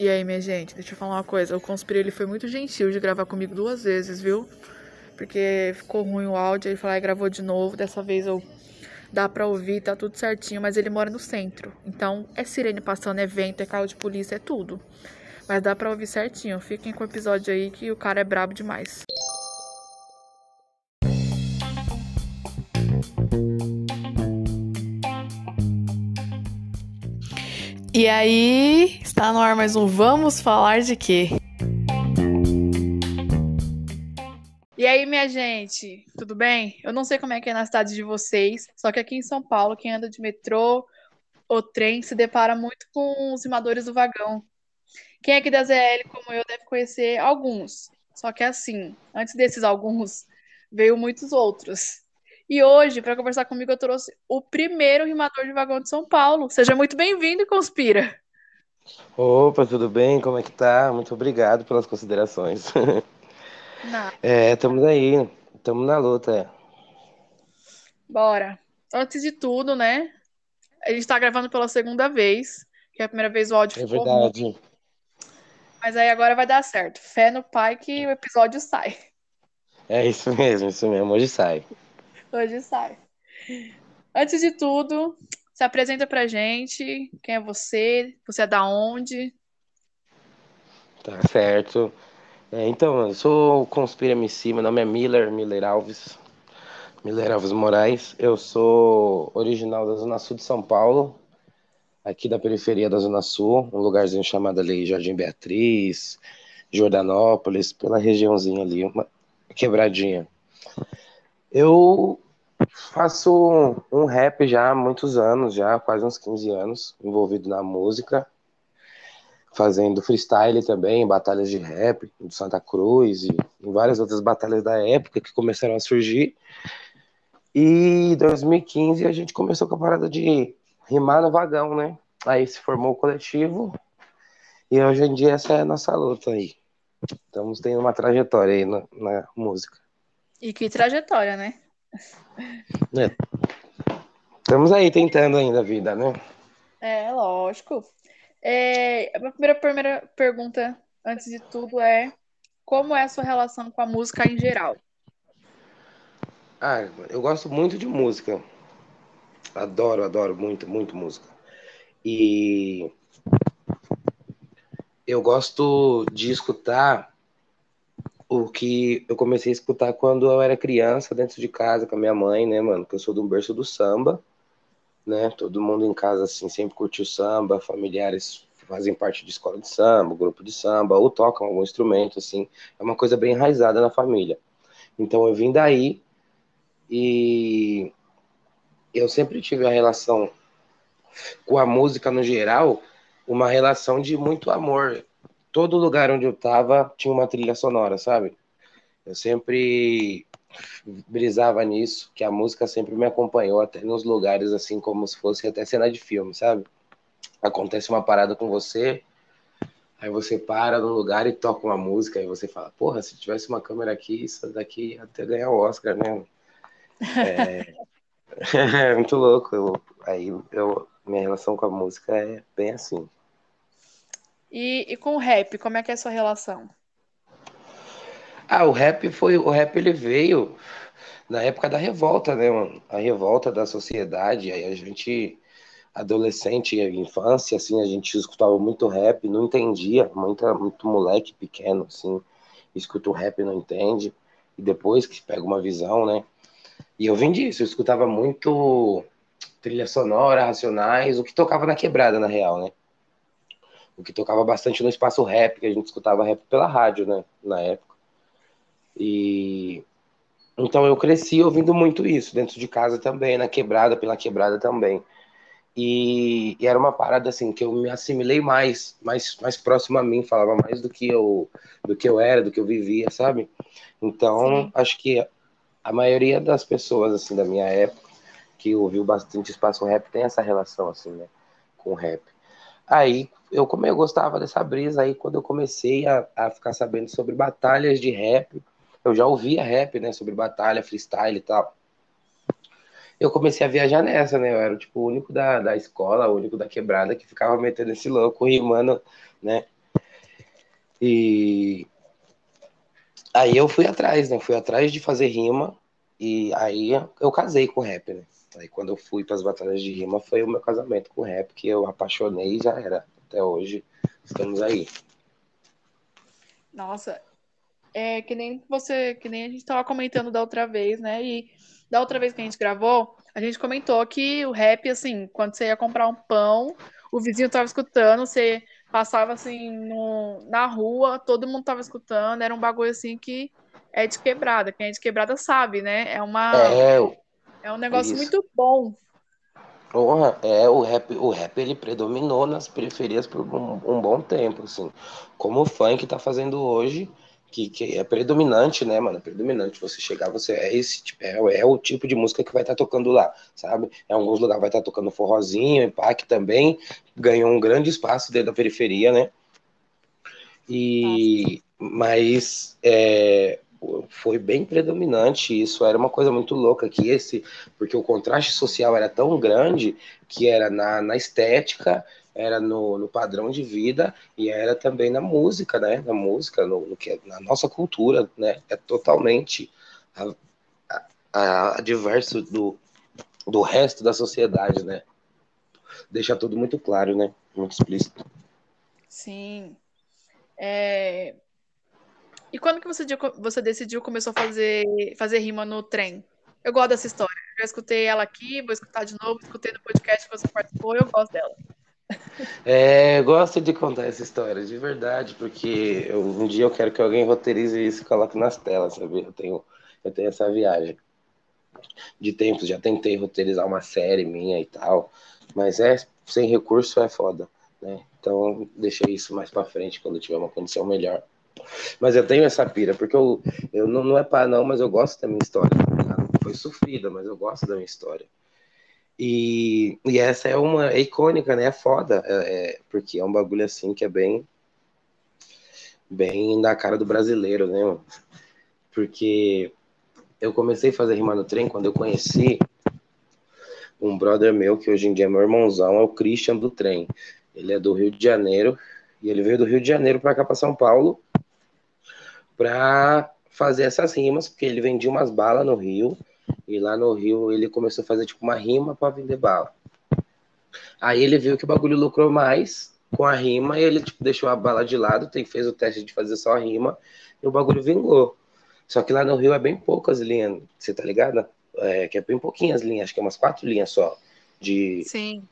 E aí, minha gente, deixa eu falar uma coisa. O Conspira, ele foi muito gentil de gravar comigo duas vezes, viu? Porque ficou ruim o áudio, ele falou, gravou de novo. Dessa vez eu dá pra ouvir, tá tudo certinho, mas ele mora no centro. Então, é sirene passando, é vento, é carro de polícia, é tudo. Mas dá pra ouvir certinho. Fiquem com o episódio aí que o cara é brabo demais. E aí, está no ar mais um Vamos Falar de Quê? E aí, minha gente, tudo bem? Eu não sei como é que é na cidade de vocês, só que aqui em São Paulo, quem anda de metrô ou trem se depara muito com os rimadores do vagão. Quem é que da ZL, como eu, deve conhecer alguns. Só que assim, antes desses alguns, veio muitos outros. E hoje, para conversar comigo, eu trouxe o primeiro rimador de vagão de São Paulo. Seja muito bem-vindo, Conspira. Opa, tudo bem? Como é que tá? Muito obrigado pelas considerações. Não. É, estamos aí, estamos na luta. Bora. Antes de tudo, né? A gente tá gravando pela segunda vez, que é a primeira vez o áudio É ficou ruim, verdade. mas aí agora vai dar certo. Fé no pai que o episódio sai. É isso mesmo, isso mesmo. Hoje sai. Hoje sai. Antes de tudo, se apresenta pra gente. Quem é você? Você é da onde? Tá certo. É, então, eu sou o Conspira MC, meu nome é Miller, Miller Alves. Miller Alves Moraes. Eu sou original da Zona Sul de São Paulo, aqui da periferia da Zona Sul, um lugarzinho chamado ali Jardim Beatriz, Jordanópolis, pela regiãozinha ali, uma quebradinha. Eu faço um rap já há muitos anos, já quase uns 15 anos, envolvido na música, fazendo freestyle também, batalhas de rap do Santa Cruz e em várias outras batalhas da época que começaram a surgir. E em 2015 a gente começou com a parada de rimar no vagão, né? Aí se formou o coletivo e hoje em dia essa é a nossa luta aí. Estamos tendo uma trajetória aí na, na música. E que trajetória, né? né? Estamos aí tentando ainda a vida, né? É, lógico. É, a primeira, primeira pergunta, antes de tudo, é como é a sua relação com a música em geral? Ah, eu gosto muito de música. Adoro, adoro muito, muito música. E eu gosto de escutar o que eu comecei a escutar quando eu era criança, dentro de casa, com a minha mãe, né, mano? Que eu sou do berço do samba, né? Todo mundo em casa, assim, sempre curtiu samba, familiares fazem parte de escola de samba, grupo de samba, ou tocam algum instrumento, assim. É uma coisa bem enraizada na família. Então eu vim daí e eu sempre tive a relação com a música no geral, uma relação de muito amor. Todo lugar onde eu tava tinha uma trilha sonora, sabe? Eu sempre brisava nisso, que a música sempre me acompanhou até nos lugares assim como se fosse até cena de filme, sabe? Acontece uma parada com você, aí você para no lugar e toca uma música, aí você fala, porra, se tivesse uma câmera aqui, isso daqui até ganhar o Oscar, né? É, é muito louco. Eu, aí eu, minha relação com a música é bem assim. E, e com o rap, como é que é a sua relação? Ah, o rap foi. O rap ele veio na época da revolta, né, mano? A revolta da sociedade. Aí a gente, adolescente e infância, assim, a gente escutava muito rap, não entendia. Muita, muito moleque pequeno, assim, escuta o rap e não entende. E depois que pega uma visão, né? E eu vim disso, eu escutava muito trilha sonora, racionais, o que tocava na quebrada, na real, né? O que tocava bastante no espaço rap, que a gente escutava rap pela rádio, né? Na época. E então eu cresci ouvindo muito isso, dentro de casa também, na quebrada, pela quebrada também. E, e era uma parada assim que eu me assimilei mais, mais, mais próximo a mim, falava mais do que eu, do que eu era, do que eu vivia, sabe? Então Sim. acho que a maioria das pessoas assim da minha época que ouviu bastante espaço rap tem essa relação assim, né, com o rap. Aí eu como eu gostava dessa brisa aí quando eu comecei a, a ficar sabendo sobre batalhas de rap, eu já ouvia rap, né, sobre batalha, freestyle e tal. Eu comecei a viajar nessa, né? Eu era tipo o único da, da escola, o único da quebrada que ficava metendo esse louco, rimando, né? E aí eu fui atrás, né? Fui atrás de fazer rima e aí eu casei com o rap, né? Aí quando eu fui para as batalhas de rima foi o meu casamento com o rap, que eu apaixonei e já era. Até hoje estamos aí. Nossa, é que nem você, que nem a gente estava comentando da outra vez, né? E da outra vez que a gente gravou, a gente comentou que o rap, assim, quando você ia comprar um pão, o vizinho estava escutando, você passava assim no, na rua, todo mundo estava escutando, era um bagulho assim que é de quebrada. Quem é de quebrada sabe, né? É uma é, é um negócio isso. muito bom. Porra, é, o rap, o rap ele predominou nas periferias por um, um bom tempo, assim. Como o funk tá fazendo hoje, que, que é predominante, né, mano? É predominante. Você chegar, você é esse tipo, é, é o tipo de música que vai estar tá tocando lá, sabe? Em alguns lugares vai estar tá tocando forrozinho, Impact também ganhou um grande espaço dentro da periferia, né? E mas é, foi bem predominante. Isso era uma coisa muito louca que esse, porque o contraste social era tão grande que era na, na estética, era no, no padrão de vida e era também na música, né? Na música, no, no que é, na nossa cultura, né? É totalmente a, a, a diverso do, do resto da sociedade, né? Deixa tudo muito claro, né? Muito explícito. Sim. É, e quando que você, você decidiu, começou a fazer, fazer rima no trem? Eu gosto dessa história. Já escutei ela aqui, vou escutar de novo, escutei no podcast que você participou, eu gosto dela. É, gosto de contar essa história, de verdade, porque eu, um dia eu quero que alguém roteirize isso e coloque nas telas, sabe? Eu tenho, eu tenho essa viagem de tempos, já tentei roteirizar uma série minha e tal, mas é sem recurso é foda, né? Então deixei isso mais para frente quando tiver uma condição melhor. Mas eu tenho essa pira, porque eu, eu não, não é pá, não, mas eu gosto da minha história. Tá Foi sofrida, mas eu gosto da minha história. E, e essa é uma é icônica, né? É foda, é, é, porque é um bagulho assim que é bem bem na cara do brasileiro, né? Mano? Porque eu comecei a fazer rima no trem quando eu conheci um brother meu, que hoje em dia é meu irmãozão, é o Christian do trem. Ele é do Rio de Janeiro, e ele veio do Rio de Janeiro para cá, para São Paulo, para fazer essas rimas, porque ele vendia umas balas no Rio, e lá no Rio ele começou a fazer tipo uma rima para vender bala. Aí ele viu que o bagulho lucrou mais com a rima e ele tipo, deixou a bala de lado, fez o teste de fazer só a rima e o bagulho vingou. Só que lá no Rio é bem poucas linhas, você tá ligada? É, que é bem pouquinhas linhas, acho que é umas quatro linhas só de, Sim.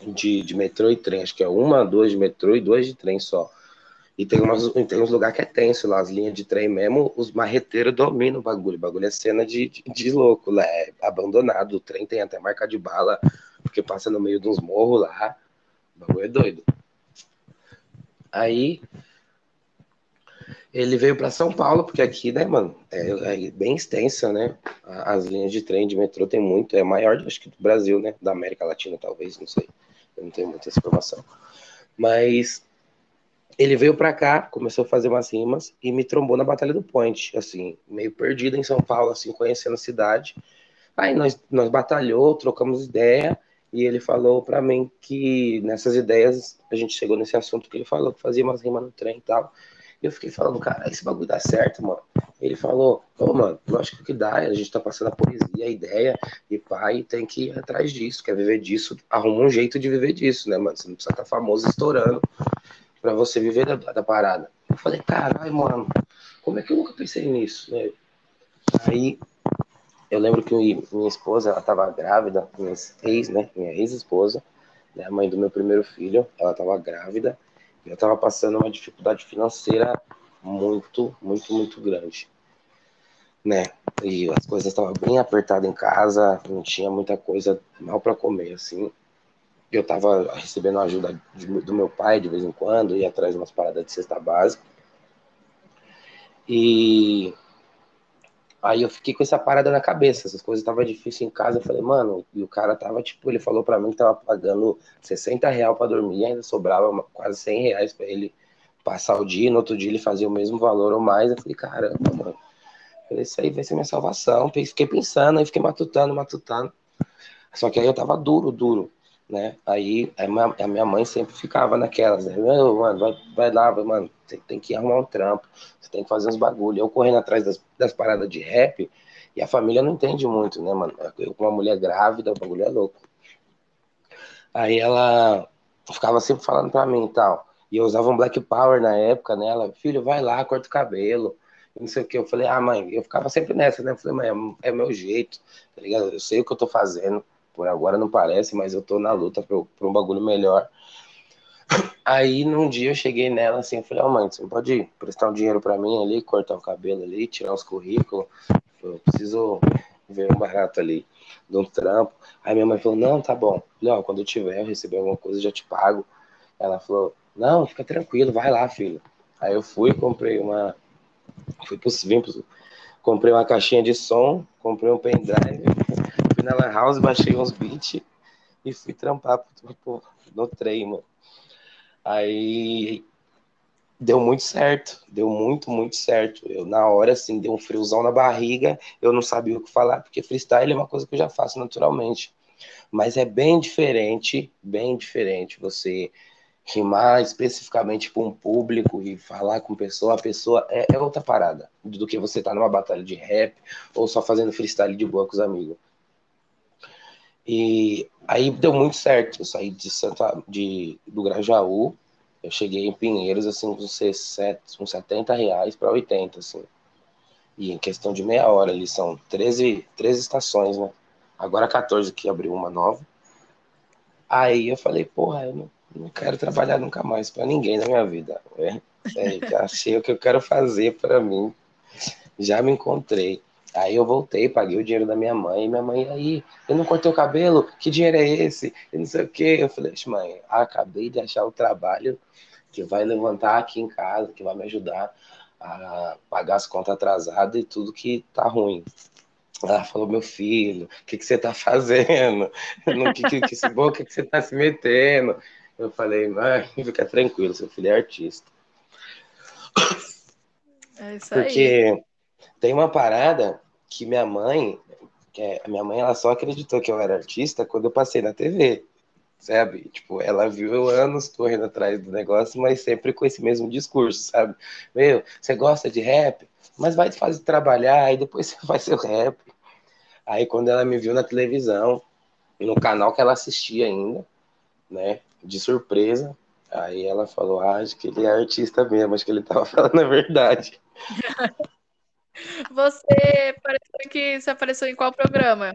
de, de metrô e trem. Acho que é uma, duas de metrô e duas de trem só. E tem, umas, tem uns lugares que é tenso lá, as linhas de trem mesmo, os marreteiros dominam o bagulho. O bagulho é cena de, de, de louco, lá, é abandonado. O trem tem até marca de bala, porque passa no meio de uns morros lá. O bagulho é doido. Aí ele veio para São Paulo, porque aqui, né, mano, é, é, bem extensa, né? As linhas de trem, de metrô tem muito, é maior, acho que do Brasil, né? Da América Latina, talvez, não sei. Eu não tenho muita informação. Mas ele veio para cá, começou a fazer umas rimas e me trombou na Batalha do Point, assim, meio perdido em São Paulo, assim, conhecendo a cidade. Aí nós, nós batalhou, trocamos ideia e ele falou para mim que nessas ideias a gente chegou nesse assunto que ele falou que fazia umas rimas no trem e tal. E eu fiquei falando, cara, esse bagulho dá certo, mano. Ele falou, ô, mano, lógico que dá, a gente tá passando a poesia, a ideia, e pai tem que ir atrás disso, quer viver disso, arruma um jeito de viver disso, né, mano? Você não precisa estar tá famoso estourando para você viver da, da, parada. Eu falei, caralho, mano, como é que eu nunca pensei nisso? Né? Aí eu lembro que minha esposa, ela tava grávida, minha ex, né, minha ex-esposa, né, a mãe do meu primeiro filho, ela tava grávida, e eu tava passando uma dificuldade financeira muito, muito, muito grande, né, e as coisas estavam bem apertadas em casa, não tinha muita coisa mal para comer, assim, eu estava recebendo ajuda de, do meu pai de vez em quando, ia atrás de umas paradas de cesta básica. E aí eu fiquei com essa parada na cabeça, essas coisas estavam difíceis em casa. Eu falei, mano, e o cara tava, tipo, ele falou para mim que tava pagando 60 reais pra dormir, ainda sobrava quase 100 reais pra ele passar o dia, no outro dia ele fazia o mesmo valor ou mais. Eu falei, caramba, mano, isso aí vai ser minha salvação. Fiquei pensando, aí fiquei matutando, matutando. Só que aí eu tava duro, duro. Né? Aí a minha mãe sempre ficava naquelas, né? mano, vai, vai lá, mano, você tem que arrumar um trampo, você tem que fazer uns bagulho. Eu correndo atrás das, das paradas de rap, e a família não entende muito, né, mano? Eu com uma mulher grávida, o bagulho é louco. Aí ela ficava sempre falando pra mim e tal. E eu usava um Black Power na época, né? Ela, filho, vai lá, corta o cabelo. Não sei o que. Eu falei, ah, mãe, eu ficava sempre nessa, né? Eu falei, mãe, é, é meu jeito, tá ligado? Eu sei o que eu tô fazendo. Por agora não parece, mas eu tô na luta pra um bagulho melhor. Aí num dia eu cheguei nela assim, falei, ó oh, mãe, você pode prestar um dinheiro para mim ali, cortar o cabelo ali, tirar os currículos. Eu preciso ver um barato ali de um trampo. Aí minha mãe falou, não, tá bom. Não, quando eu tiver, eu receber alguma coisa, eu já te pago. Ela falou, não, fica tranquilo, vai lá, filho. Aí eu fui, comprei uma. Fui pro, vim pro, comprei uma caixinha de som, comprei um pendrive na Lan House, baixei uns beats e fui trampar no trem, mano. Aí deu muito certo, deu muito, muito certo. Eu, na hora, assim, deu um friozão na barriga, eu não sabia o que falar, porque freestyle é uma coisa que eu já faço naturalmente. Mas é bem diferente, bem diferente você rimar especificamente para um público e falar com pessoa, a pessoa é, é outra parada do que você tá numa batalha de rap ou só fazendo freestyle de boa com os amigos. E aí deu muito certo. Eu saí de Santa, de, do Grajaú, eu cheguei em Pinheiros, assim, com uns 70 reais para 80, assim. E em questão de meia hora, ali são 13, 13 estações, né? Agora 14 que abriu uma nova. Aí eu falei, porra, eu não, não quero trabalhar nunca mais para ninguém na minha vida. É, é, achei o que eu quero fazer para mim. Já me encontrei. Aí eu voltei, paguei o dinheiro da minha mãe, e minha mãe, aí, eu não cortei o cabelo, que dinheiro é esse? E não sei o quê. Eu falei, mãe, acabei de achar o trabalho que vai levantar aqui em casa, que vai me ajudar a pagar as contas atrasadas e tudo que tá ruim. Ela falou, meu filho, o que, que você tá fazendo? No que, que, que, que, que, que você tá se metendo? Eu falei, mãe, fica tranquilo, seu filho é artista. É isso Porque aí. tem uma parada que minha mãe, que é, a minha mãe, ela só acreditou que eu era artista quando eu passei na TV, sabe? Tipo, ela viu eu anos correndo atrás do negócio, mas sempre com esse mesmo discurso, sabe? Meu, você gosta de rap? Mas vai fazer trabalhar e depois você faz seu rap. Aí quando ela me viu na televisão, no canal que ela assistia ainda, né? De surpresa, aí ela falou, ah, acho que ele é artista mesmo, acho que ele tava falando a verdade. Você você apareceu em qual programa?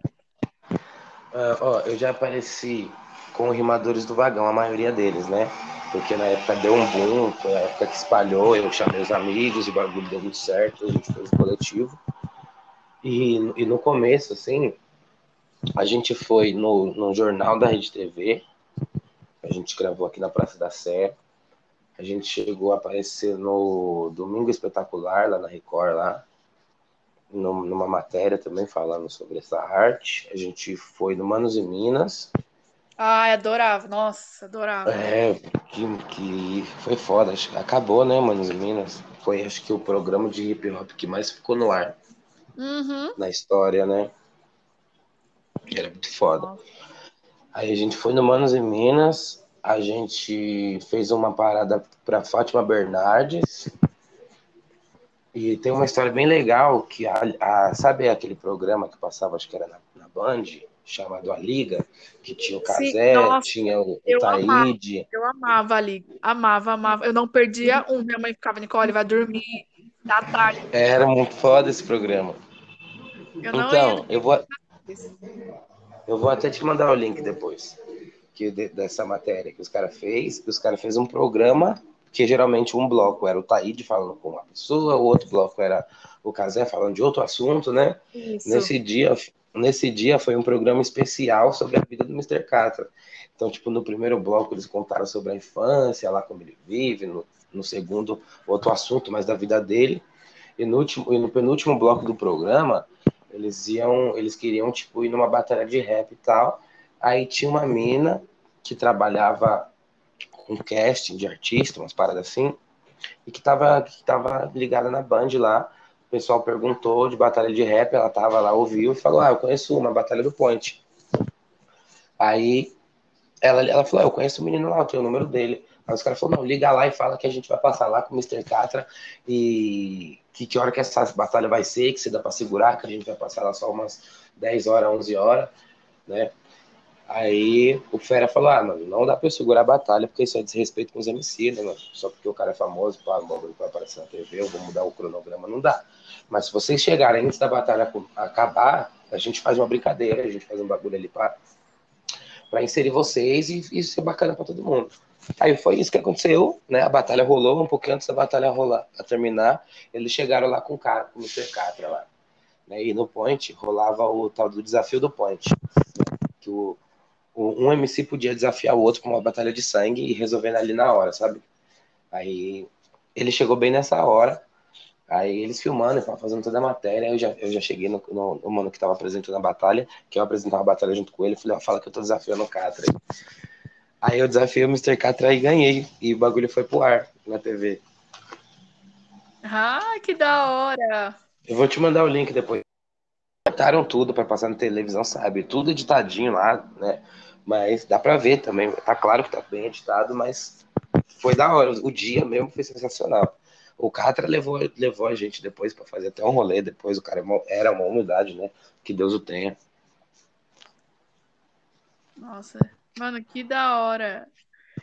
Uh, ó, eu já apareci com rimadores do vagão, a maioria deles, né? Porque na época deu um boom, foi a época que espalhou, eu chamei os amigos, o bagulho deu muito certo, a gente fez um coletivo. E, e no começo, assim, a gente foi no, no jornal da Rede TV, a gente gravou aqui na Praça da Sé. A gente chegou a aparecer no Domingo Espetacular, lá na Record, lá numa matéria também falando sobre essa arte. A gente foi no Manos e Minas. Ah, adorava, nossa, adorava. É, que, que foi foda. Acho que acabou, né, Manos e Minas? Foi, acho que, o programa de hip hop que mais ficou no ar uhum. na história, né? Era muito foda. Nossa. Aí a gente foi no Manos e Minas, a gente fez uma parada pra Fátima Bernardes e tem uma história bem legal que a, a, sabe aquele programa que passava, acho que era na, na Band, chamado A Liga, que tinha o Casé, tinha o, o Taíde. eu amava a Liga, amava, amava. Eu não perdia um. Minha mãe ficava, Nicole, vai dormir da tarde. Era muito foda esse programa. Eu então, eu vou. Eu vou até te mandar o link depois que dessa matéria que os caras fez. Os caras fez um programa que geralmente um bloco era o Taíde falando com uma pessoa, o outro bloco era o Casé falando de outro assunto, né? Isso. Nesse dia, nesse dia foi um programa especial sobre a vida do Mr. Catra. Então, tipo, no primeiro bloco eles contaram sobre a infância, lá como ele vive, no, no segundo, outro assunto mais da vida dele. E no, último, e no penúltimo bloco do programa, eles iam, eles queriam, tipo, ir numa batalha de rap e tal. Aí tinha uma mina que trabalhava com casting de artista, umas paradas assim, e que tava, que tava ligada na Band lá. O pessoal perguntou de batalha de rap, ela tava lá, ouviu e falou: Ah, eu conheço uma, Batalha do Point. Aí ela, ela falou, ah, eu conheço o menino lá, eu tenho o número dele. Aí os caras falaram, não, liga lá e fala que a gente vai passar lá com o Mr. Catra e que, que hora que essa batalha vai ser, que se dá para segurar, que a gente vai passar lá só umas 10 horas, 11 horas, né? Aí o Fera falou, ah, mano, não dá pra eu segurar a batalha, porque isso é desrespeito com os MC, né, mano? Só porque o cara é famoso, pá, o bagulho vai aparecer na TV, eu vou mudar o cronograma, não dá. Mas se vocês chegarem antes da batalha acabar, a gente faz uma brincadeira, a gente faz um bagulho ali pra, pra inserir vocês e isso é bacana pra todo mundo. Aí foi isso que aconteceu, né? A batalha rolou, um pouquinho antes da batalha rolar, a terminar, eles chegaram lá com o cara, com o Mr. Catra lá. Né? E no point rolava o tal do desafio do point. Né? Que o, um MC podia desafiar o outro com uma batalha de sangue e resolvendo ali na hora, sabe? Aí ele chegou bem nessa hora. Aí eles filmando, fazendo toda a matéria, eu já, eu já cheguei no, no, no mano que tava apresentando a batalha, que eu apresentava a batalha junto com ele, falei, ó, fala que eu tô desafiando o Catra. Aí eu desafiei o Mr. Catra e ganhei. E o bagulho foi pro ar na TV. Ah, que da hora! Eu vou te mandar o link depois. Cortaram tudo para passar na televisão, sabe? Tudo editadinho lá, né? Mas dá pra ver também. Tá claro que tá bem editado, mas foi da hora. O dia mesmo foi sensacional. O Catra levou, levou a gente depois para fazer até um rolê. Depois o cara é era uma humildade, né? Que Deus o tenha. Nossa, Mano, que da hora.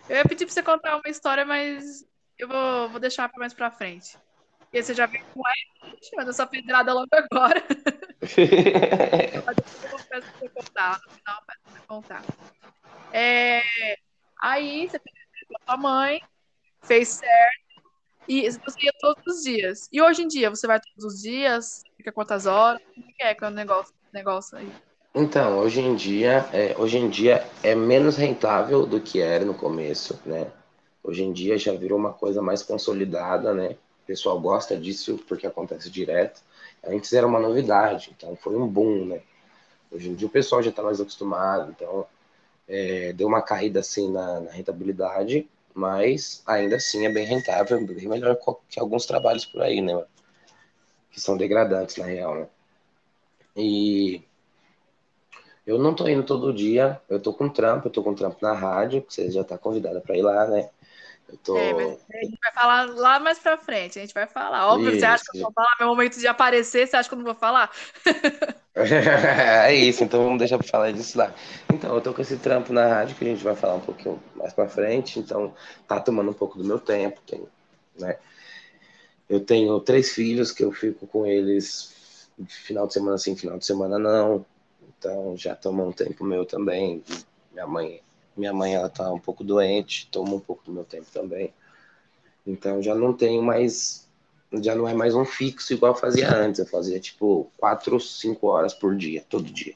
Eu ia pedir pra você contar uma história, mas eu vou, vou deixar mais pra frente. E você já viu como é? Mas essa pedrada logo agora. mas eu peço pra você contar. No final, eu contar. É, aí, você fez com a sua mãe, fez certo. E você ia todos os dias. E hoje em dia, você vai todos os dias? Fica quantas horas? Como é que é o negócio, negócio aí? Então, hoje em dia, é, hoje em dia é menos rentável do que era no começo, né? Hoje em dia já virou uma coisa mais consolidada, né? Pessoal gosta disso porque acontece direto. Antes era uma novidade, então foi um boom, né? Hoje em dia o pessoal já está mais acostumado, então é, deu uma caída assim na, na, rentabilidade, mas ainda assim é bem rentável, bem melhor que alguns trabalhos por aí, né? Que são degradantes na real, né? E eu não tô indo todo dia, eu tô com trampo, eu tô com trampo na rádio, que você já tá convidada para ir lá, né? Tô... É, mas a gente vai falar lá mais pra frente, a gente vai falar. Óbvio, isso. você acha que eu vou falar? Meu momento de aparecer, você acha que eu não vou falar? é isso, então vamos deixar pra falar disso lá. Então, eu tô com esse trampo na rádio, que a gente vai falar um pouquinho mais pra frente, então tá tomando um pouco do meu tempo, tem, né? Eu tenho três filhos que eu fico com eles final de semana sim, final de semana não. Então já tomou um tempo meu também. Minha mãe, minha mãe ela tá um pouco doente, toma um pouco do meu tempo também. Então já não tenho mais, já não é mais um fixo igual eu fazia antes. Eu fazia tipo quatro, cinco horas por dia, todo dia.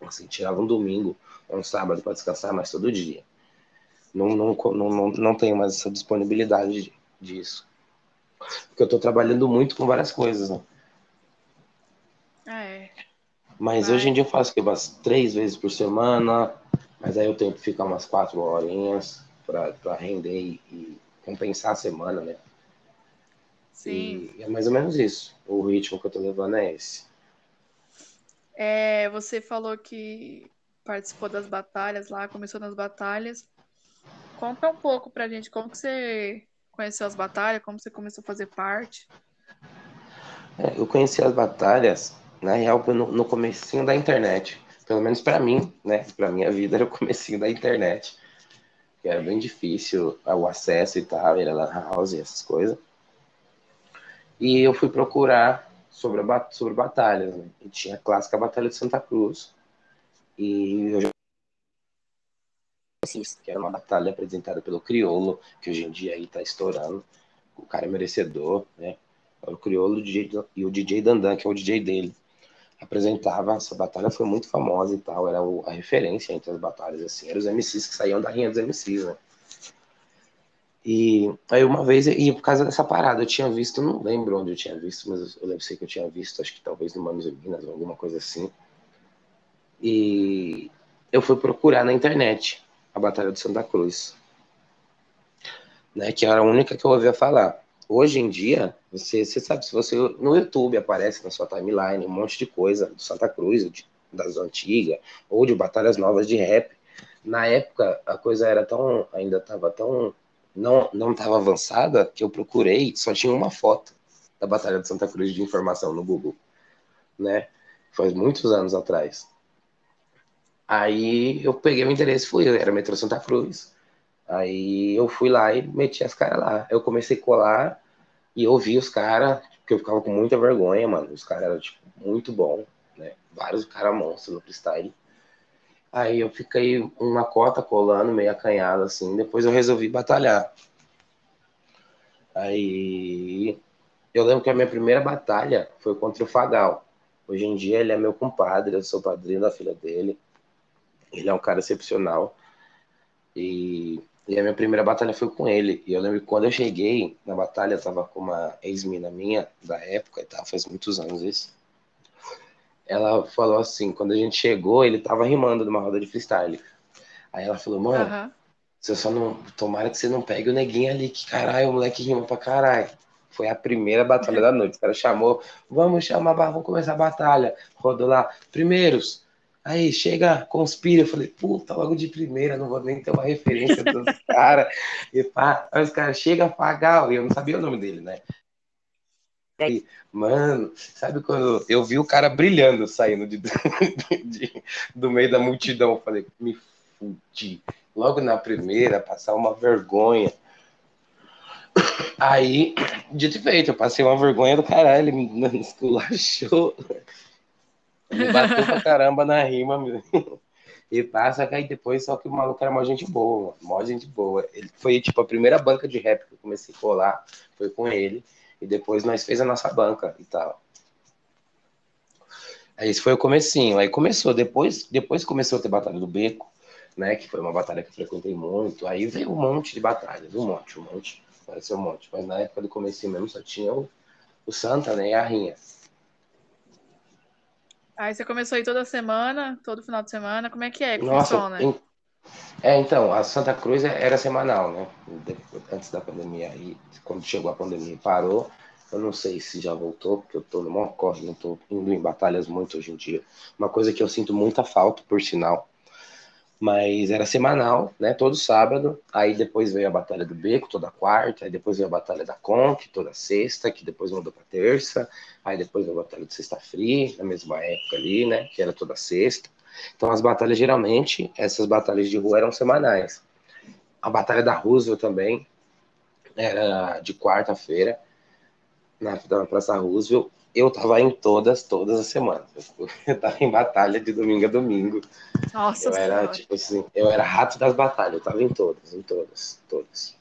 Assim, tirava um domingo, um sábado para descansar, mas todo dia. Não, não, não, não, não tenho mais essa disponibilidade disso. Porque eu tô trabalhando muito com várias coisas, né? É. Mas hoje em dia eu faço que umas três vezes por semana, mas aí eu tenho que ficar umas quatro horinhas para render e, e, compensar a semana, né? Sim. E é mais ou menos isso. O ritmo que eu tô levando é esse. É, você falou que participou das batalhas lá, começou nas batalhas. Conta um pouco pra gente como que você conheceu as batalhas, como você começou a fazer parte. É, eu conheci as batalhas na real, no, no comecinho da internet. Pelo menos para mim, né? Para minha vida era o comecinho da internet. Que era bem difícil o acesso e tal, era lá house e essas coisas. E eu fui procurar sobre, a, sobre batalhas, né? E tinha a clássica Batalha de Santa Cruz. E eu que era uma batalha apresentada pelo Criolo, que hoje em dia aí tá estourando. O cara é merecedor, né? O Criolo e o DJ Dandan, que é o DJ dele apresentava essa batalha foi muito famosa e tal, era a referência entre as batalhas, assim, eram os MCs que saíam da rinha dos MCs, né? E aí uma vez, e por causa dessa parada, eu tinha visto, não lembro onde eu tinha visto, mas eu lembro sei que eu tinha visto, acho que talvez no Manos e Minas ou alguma coisa assim. E eu fui procurar na internet a Batalha de Santa Cruz, né, que era a única que eu ouvia falar hoje em dia, você, você sabe, se você no YouTube aparece na sua timeline um monte de coisa do Santa Cruz, de, das antigas, ou de batalhas novas de rap, na época a coisa era tão, ainda estava tão, não, não estava avançada que eu procurei, só tinha uma foto da Batalha de Santa Cruz de informação no Google, né? Faz muitos anos atrás. Aí eu peguei o interesse, fui, era metrô Santa Cruz. Aí eu fui lá e meti as caras lá. Eu comecei a colar e ouvi os caras, que eu ficava com muita vergonha, mano. Os caras eram, tipo, muito bom, né? Vários caras monstros no freestyle. Aí eu fiquei uma cota colando, meio acanhado, assim. Depois eu resolvi batalhar. Aí eu lembro que a minha primeira batalha foi contra o Fagal. Hoje em dia ele é meu compadre, eu sou padrinho da filha dele. Ele é um cara excepcional. E, e a minha primeira batalha foi com ele. E eu lembro que quando eu cheguei na batalha, eu tava com uma ex-mina minha da época e tal, faz muitos anos isso. Ela falou assim, quando a gente chegou, ele tava rimando numa roda de freestyle. Aí ela falou, mano, uhum. você só não. Tomara que você não pegue o neguinho ali, que caralho, o moleque rima pra caralho. Foi a primeira batalha da noite. O cara chamou, vamos chamar, vamos começar a batalha. Rodou lá, primeiros, Aí chega, conspira. Eu falei, puta, logo de primeira, não vou nem ter uma referência dos caras. E pá, aí os caras chegam pagar, e eu não sabia o nome dele, né? Aí, mano, sabe quando eu vi o cara brilhando saindo de, de, do meio da multidão? Eu falei, me fudi. Logo na primeira, passar uma vergonha. Aí, dito e feito, eu passei uma vergonha do caralho, ele me esculachou. Me bateu pra caramba na rima, meu. E passa, que aí depois, só que o maluco era mó gente boa, mó gente boa. Ele foi, tipo, a primeira banca de rap que eu comecei a colar, foi com ele. E depois nós fez a nossa banca e tal. Aí esse foi o comecinho. Aí começou, depois, depois começou a ter Batalha do Beco, né? Que foi uma batalha que eu frequentei muito. Aí veio um monte de batalhas, um monte, um monte. Apareceu um monte. Mas na época do comecinho mesmo só tinha o, o Santa, né? E a Rinha. Aí você começou aí toda semana, todo final de semana, como é que é que Nossa, funciona? Em... É, então, a Santa Cruz é, era semanal, né? Antes da pandemia, aí, quando chegou a pandemia parou. Eu não sei se já voltou, porque eu tô no maior corre, não tô indo em batalhas muito hoje em dia. Uma coisa que eu sinto muita falta, por sinal, mas era semanal, né? Todo sábado. Aí depois veio a Batalha do Beco, toda quarta. Aí depois veio a Batalha da Conk, toda sexta, que depois mudou para terça. Aí depois veio a Batalha do Sexta Free, na mesma época ali, né? Que era toda sexta. Então as batalhas, geralmente, essas batalhas de rua eram semanais. A Batalha da Roosevelt também era de quarta-feira, na, na Praça Roosevelt eu tava em todas, todas as semanas. Eu tava em batalha de domingo a domingo. Nossa eu era, tipo assim, eu era rato das batalhas, eu tava em todas, em todas, todas.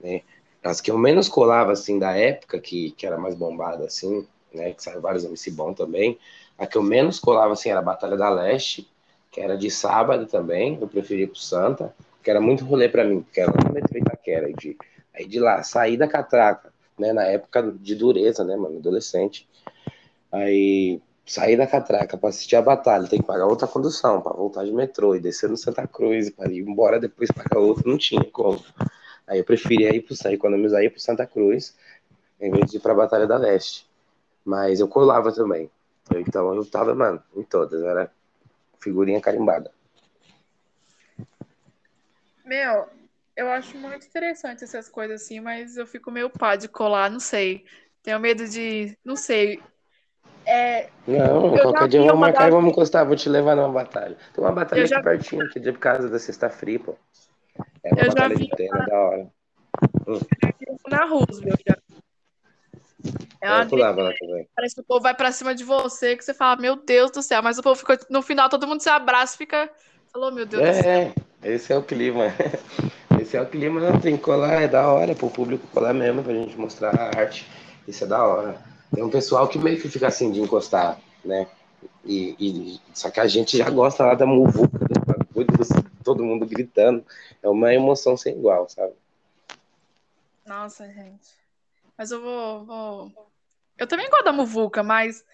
Né? As que eu menos colava, assim, da época, que, que era mais bombada, assim, né, que saiu vários MC bom também, a que eu menos colava, assim, era a Batalha da Leste, que era de sábado também, eu preferia pro Santa, que era muito rolê para mim, porque era no metrô Itaquera, de, aí de lá, sair da catraca, né, na época de dureza, né, mano, adolescente. Aí sair da catraca para assistir a batalha, tem que pagar outra condução para voltar de metrô e descer no Santa Cruz para ir embora depois pagar outra, não tinha como. Aí eu preferia ir para economizar ir para Santa Cruz em vez de ir para a Batalha da Leste. Mas eu colava também. Então eu tava, mano, em todas, era figurinha carimbada. Meu, eu acho muito interessante essas coisas assim, mas eu fico meio pá de colar, não sei. Tenho medo de. Não sei. É, não, qualquer dia vamos marcar e vamos encostar, vou te levar numa batalha. Tem uma batalha aqui pertinho, aqui de casa da Sexta Free, pô. É uma eu batalha de tênis, da hora. Hum. Na Roosevelt já. É uma lá também. Parece que o povo vai pra cima de você, que você fala, meu Deus do céu, mas o povo fica, no final todo mundo se abraça e fica. Falou, meu Deus é, do céu. É, esse é o clima. Esse é o clima, não tem que colar, é da hora pro público colar mesmo, pra gente mostrar a arte. Isso é da hora. Tem um pessoal que meio que fica assim de encostar, né? E, e só que a gente já gosta lá da muvuca, todo mundo gritando. É uma emoção sem igual, sabe? Nossa, gente. Mas eu vou, vou... Eu também gosto da muvuca, mas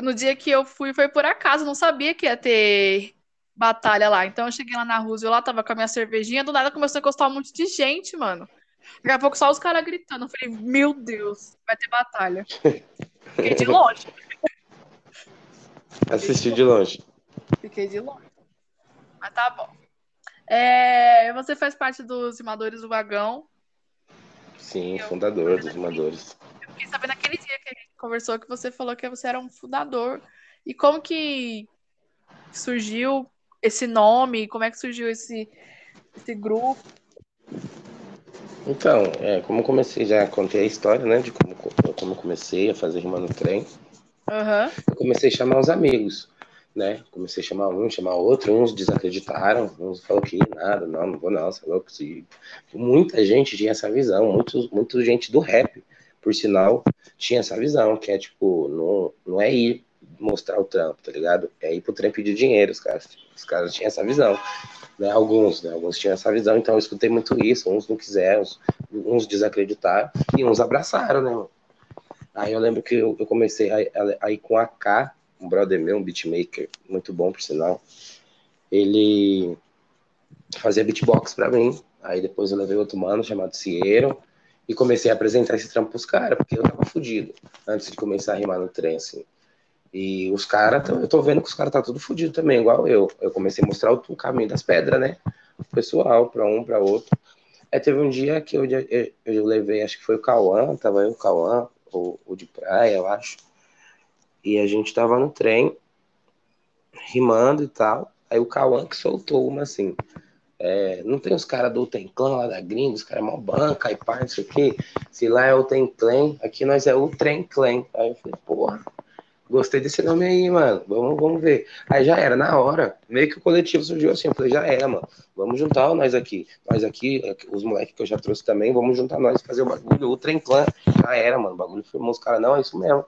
no dia que eu fui foi por acaso, não sabia que ia ter batalha lá. Então eu cheguei lá na Roosevelt, lá tava com a minha cervejinha, do nada começou a encostar um monte de gente, mano. Daqui a pouco só os caras gritando. Eu falei, meu Deus, vai ter batalha. Fiquei de longe. Assistiu de longe. Fiquei de longe. Mas tá bom. É, você faz parte dos Rimadores do Vagão. Sim, fundador dos Rimadores. Eu fiquei sabendo naquele dia que a gente conversou que você falou que você era um fundador. E como que surgiu esse nome? Como é que surgiu esse, esse grupo? Então, é, como comecei, já contei a história, né, de como, como comecei a fazer rima no trem. Uhum. Eu comecei a chamar os amigos, né? Comecei a chamar um, chamar outro, uns desacreditaram, uns falaram que nada, não, não vou não, você é louco. Se... Muita gente tinha essa visão, muito, muito gente do rap, por sinal, tinha essa visão, que é tipo, não, não é ir mostrar o trampo, tá ligado? É ir pro trem pedir dinheiro, os caras, os caras tinham essa visão né? Alguns, né? Alguns tinham essa visão, então eu escutei muito isso. Uns não quiseram, uns desacreditaram e uns abraçaram, né? Aí eu lembro que eu, eu comecei aí com a K, um brother meu, um beatmaker, muito bom por sinal. Ele fazia beatbox para mim. Aí depois eu levei outro mano chamado Cieiro e comecei a apresentar esse trampo pros caras, porque eu tava fudido antes de começar a rimar no trem, assim. E os caras, eu tô vendo que os caras tá tudo fodido também, igual eu. Eu comecei a mostrar o, caminho das pedras, né? O pessoal, pra um, pra outro. Aí teve um dia que eu, eu, eu levei, acho que foi o Cauã, tava eu, o Cauã, o, o de praia, eu acho. E a gente tava no trem, rimando e tal. Aí o Cauã que soltou uma assim. É, não tem os caras do Tenclan lá da gringa, os caras é mó banca e pá, não sei o quê. Se lá é o Tenclan, aqui nós é o Trem Clan. Aí eu falei, porra, Gostei desse nome aí, mano. Vamos, vamos ver. Aí já era, na hora. Meio que o coletivo surgiu assim. Eu falei, já era, mano. Vamos juntar nós aqui. Nós aqui, os moleques que eu já trouxe também, vamos juntar nós e fazer o bagulho. O trem clã. Já era, mano. O bagulho firmou os caras. Não, é isso mesmo.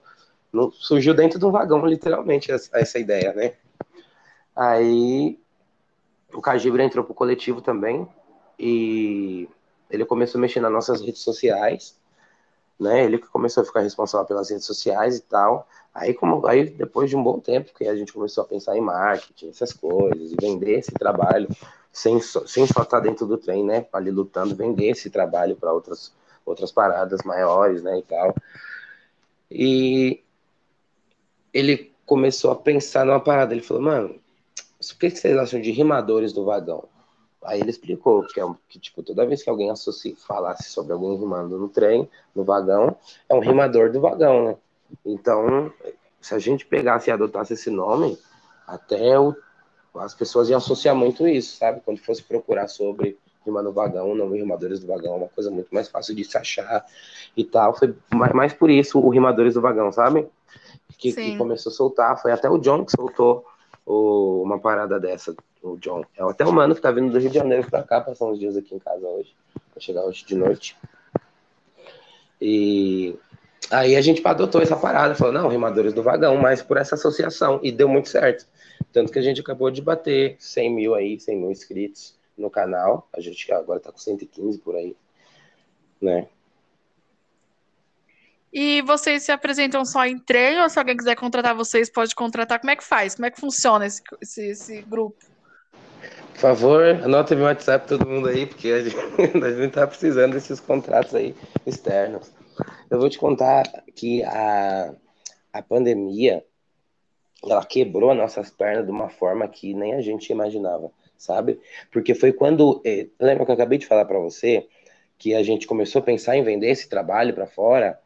Não, surgiu dentro de um vagão, literalmente, essa, essa ideia, né? Aí o Cagibra entrou pro coletivo também. E ele começou a mexer nas nossas redes sociais. Né? Ele que começou a ficar responsável pelas redes sociais e tal. Aí, como, aí, depois de um bom tempo que a gente começou a pensar em marketing, essas coisas, e vender esse trabalho, sem, sem só estar dentro do trem, né? Ali lutando, vender esse trabalho para outras, outras paradas maiores, né? E tal. E ele começou a pensar numa parada. Ele falou, mano, o que vocês acham de rimadores do vagão? Aí ele explicou que, é, que tipo, toda vez que alguém associa, falasse sobre alguém rimando no trem, no vagão, é um rimador do vagão, né? Então, se a gente pegasse e adotasse esse nome, até o, as pessoas iam associar muito isso, sabe? Quando fosse procurar sobre rima no vagão, não rimadores do vagão, é uma coisa muito mais fácil de se achar e tal. Foi mais, mais por isso o rimadores do vagão, sabe? Que, que, começou a soltar. Foi até o John que soltou o, uma parada dessa, o John. É até o mano que tá vindo do Rio de Janeiro pra cá, passar uns dias aqui em casa hoje. Vai chegar hoje de noite. E Aí a gente adotou essa parada, falou, não, Rimadores do Vagão, mas por essa associação, e deu muito certo. Tanto que a gente acabou de bater 100 mil aí, 100 mil inscritos no canal, a gente agora tá com 115 por aí, né? E vocês se apresentam só em treino, ou se alguém quiser contratar vocês, pode contratar, como é que faz? Como é que funciona esse, esse, esse grupo? Por favor, anota meu WhatsApp todo mundo aí, porque a gente, a gente tá precisando desses contratos aí externos. Eu vou te contar que a, a pandemia ela quebrou nossas pernas de uma forma que nem a gente imaginava, sabe? Porque foi quando. Eh, lembra que eu acabei de falar para você que a gente começou a pensar em vender esse trabalho para fora?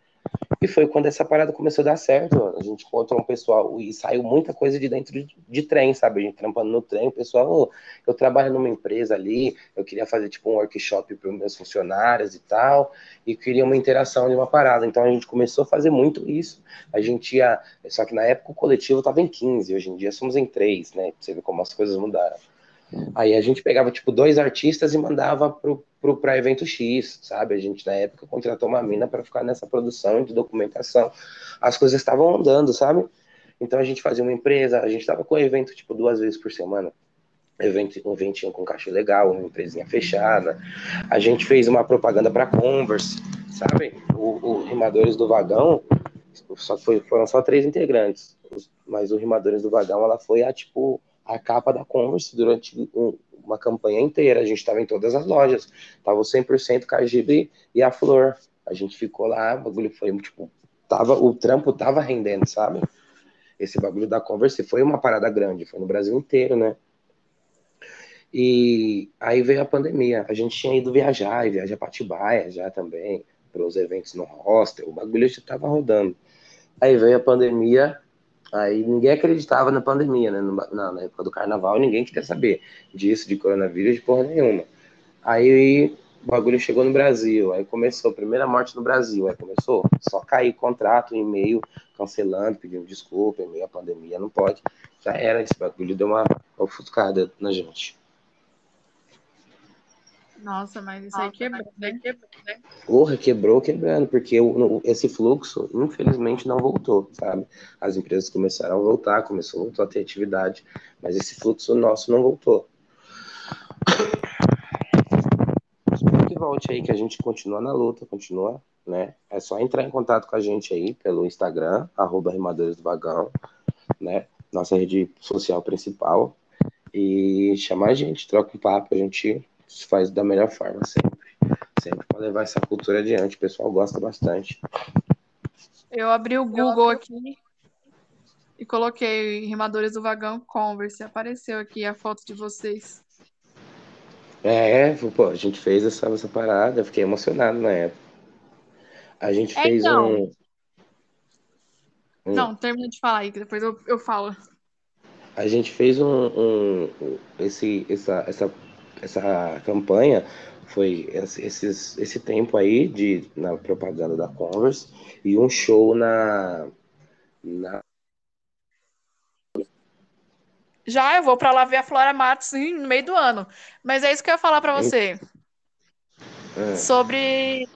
E foi quando essa parada começou a dar certo. A gente encontrou um pessoal e saiu muita coisa de dentro de, de trem, sabe? A gente trampando no trem, o pessoal, oh, eu trabalho numa empresa ali, eu queria fazer tipo um workshop para os meus funcionários e tal, e queria uma interação de uma parada. Então a gente começou a fazer muito isso. A gente ia. Só que na época o coletivo estava em 15, hoje em dia somos em 3, né? Pra você ver como as coisas mudaram. Aí a gente pegava, tipo, dois artistas e mandava pro, pro, pra evento X, sabe? A gente, na época, contratou uma mina para ficar nessa produção de documentação. As coisas estavam andando, sabe? Então a gente fazia uma empresa, a gente tava com evento, tipo, duas vezes por semana. Evento, um eventinho com caixa legal, uma empresinha fechada. A gente fez uma propaganda para Converse, sabe? O, o Rimadores do Vagão, só foi, foram só três integrantes, mas o Rimadores do Vagão, ela foi a, tipo, a capa da Converse durante um, uma campanha inteira. A gente estava em todas as lojas. Tava 100% Cajibe e a Flor. A gente ficou lá, o bagulho foi, tipo, tava, o trampo tava rendendo, sabe? Esse bagulho da Converse foi uma parada grande, foi no Brasil inteiro, né? E aí veio a pandemia. A gente tinha ido viajar, e viajar para Atibaia já também, para os eventos no hostel, o bagulho já estava rodando. Aí veio a pandemia, aí ninguém acreditava na pandemia, né? Na, na época do carnaval, ninguém queria saber disso, de coronavírus, de porra nenhuma. Aí o bagulho chegou no Brasil, aí começou a primeira morte no Brasil, aí começou só cair contrato, e-mail cancelando, pedindo desculpa, e-mail a pandemia, não pode. Já era, esse bagulho deu uma ofuscada na gente. Nossa, mas isso aí quebrou, né? né? Porra, quebrou quebrando, porque esse fluxo, infelizmente, não voltou, sabe? As empresas começaram a voltar, começou, voltou a ter atividade, mas esse fluxo nosso não voltou. Espero que volte aí, que a gente continua na luta, continua, né? É só entrar em contato com a gente aí pelo Instagram, arroba Rimadores do Vagão, né? Nossa rede social principal. E chamar a gente, troca um papo, a gente se faz da melhor forma sempre. Sempre para levar essa cultura adiante. O pessoal gosta bastante. Eu abri o Google aqui e coloquei Rimadores do Vagão Converse. Apareceu aqui a foto de vocês. É, pô, a gente fez essa, essa parada, fiquei emocionado na época. A gente é, fez então... um. Não, termina de falar aí, que depois eu, eu falo. A gente fez um, um esse, essa, essa essa campanha foi esses, esse tempo aí de, na propaganda da Converse e um show na, na... Já eu vou para lá ver a Flora Matos no meio do ano. Mas é isso que eu ia falar para você. É. Sobre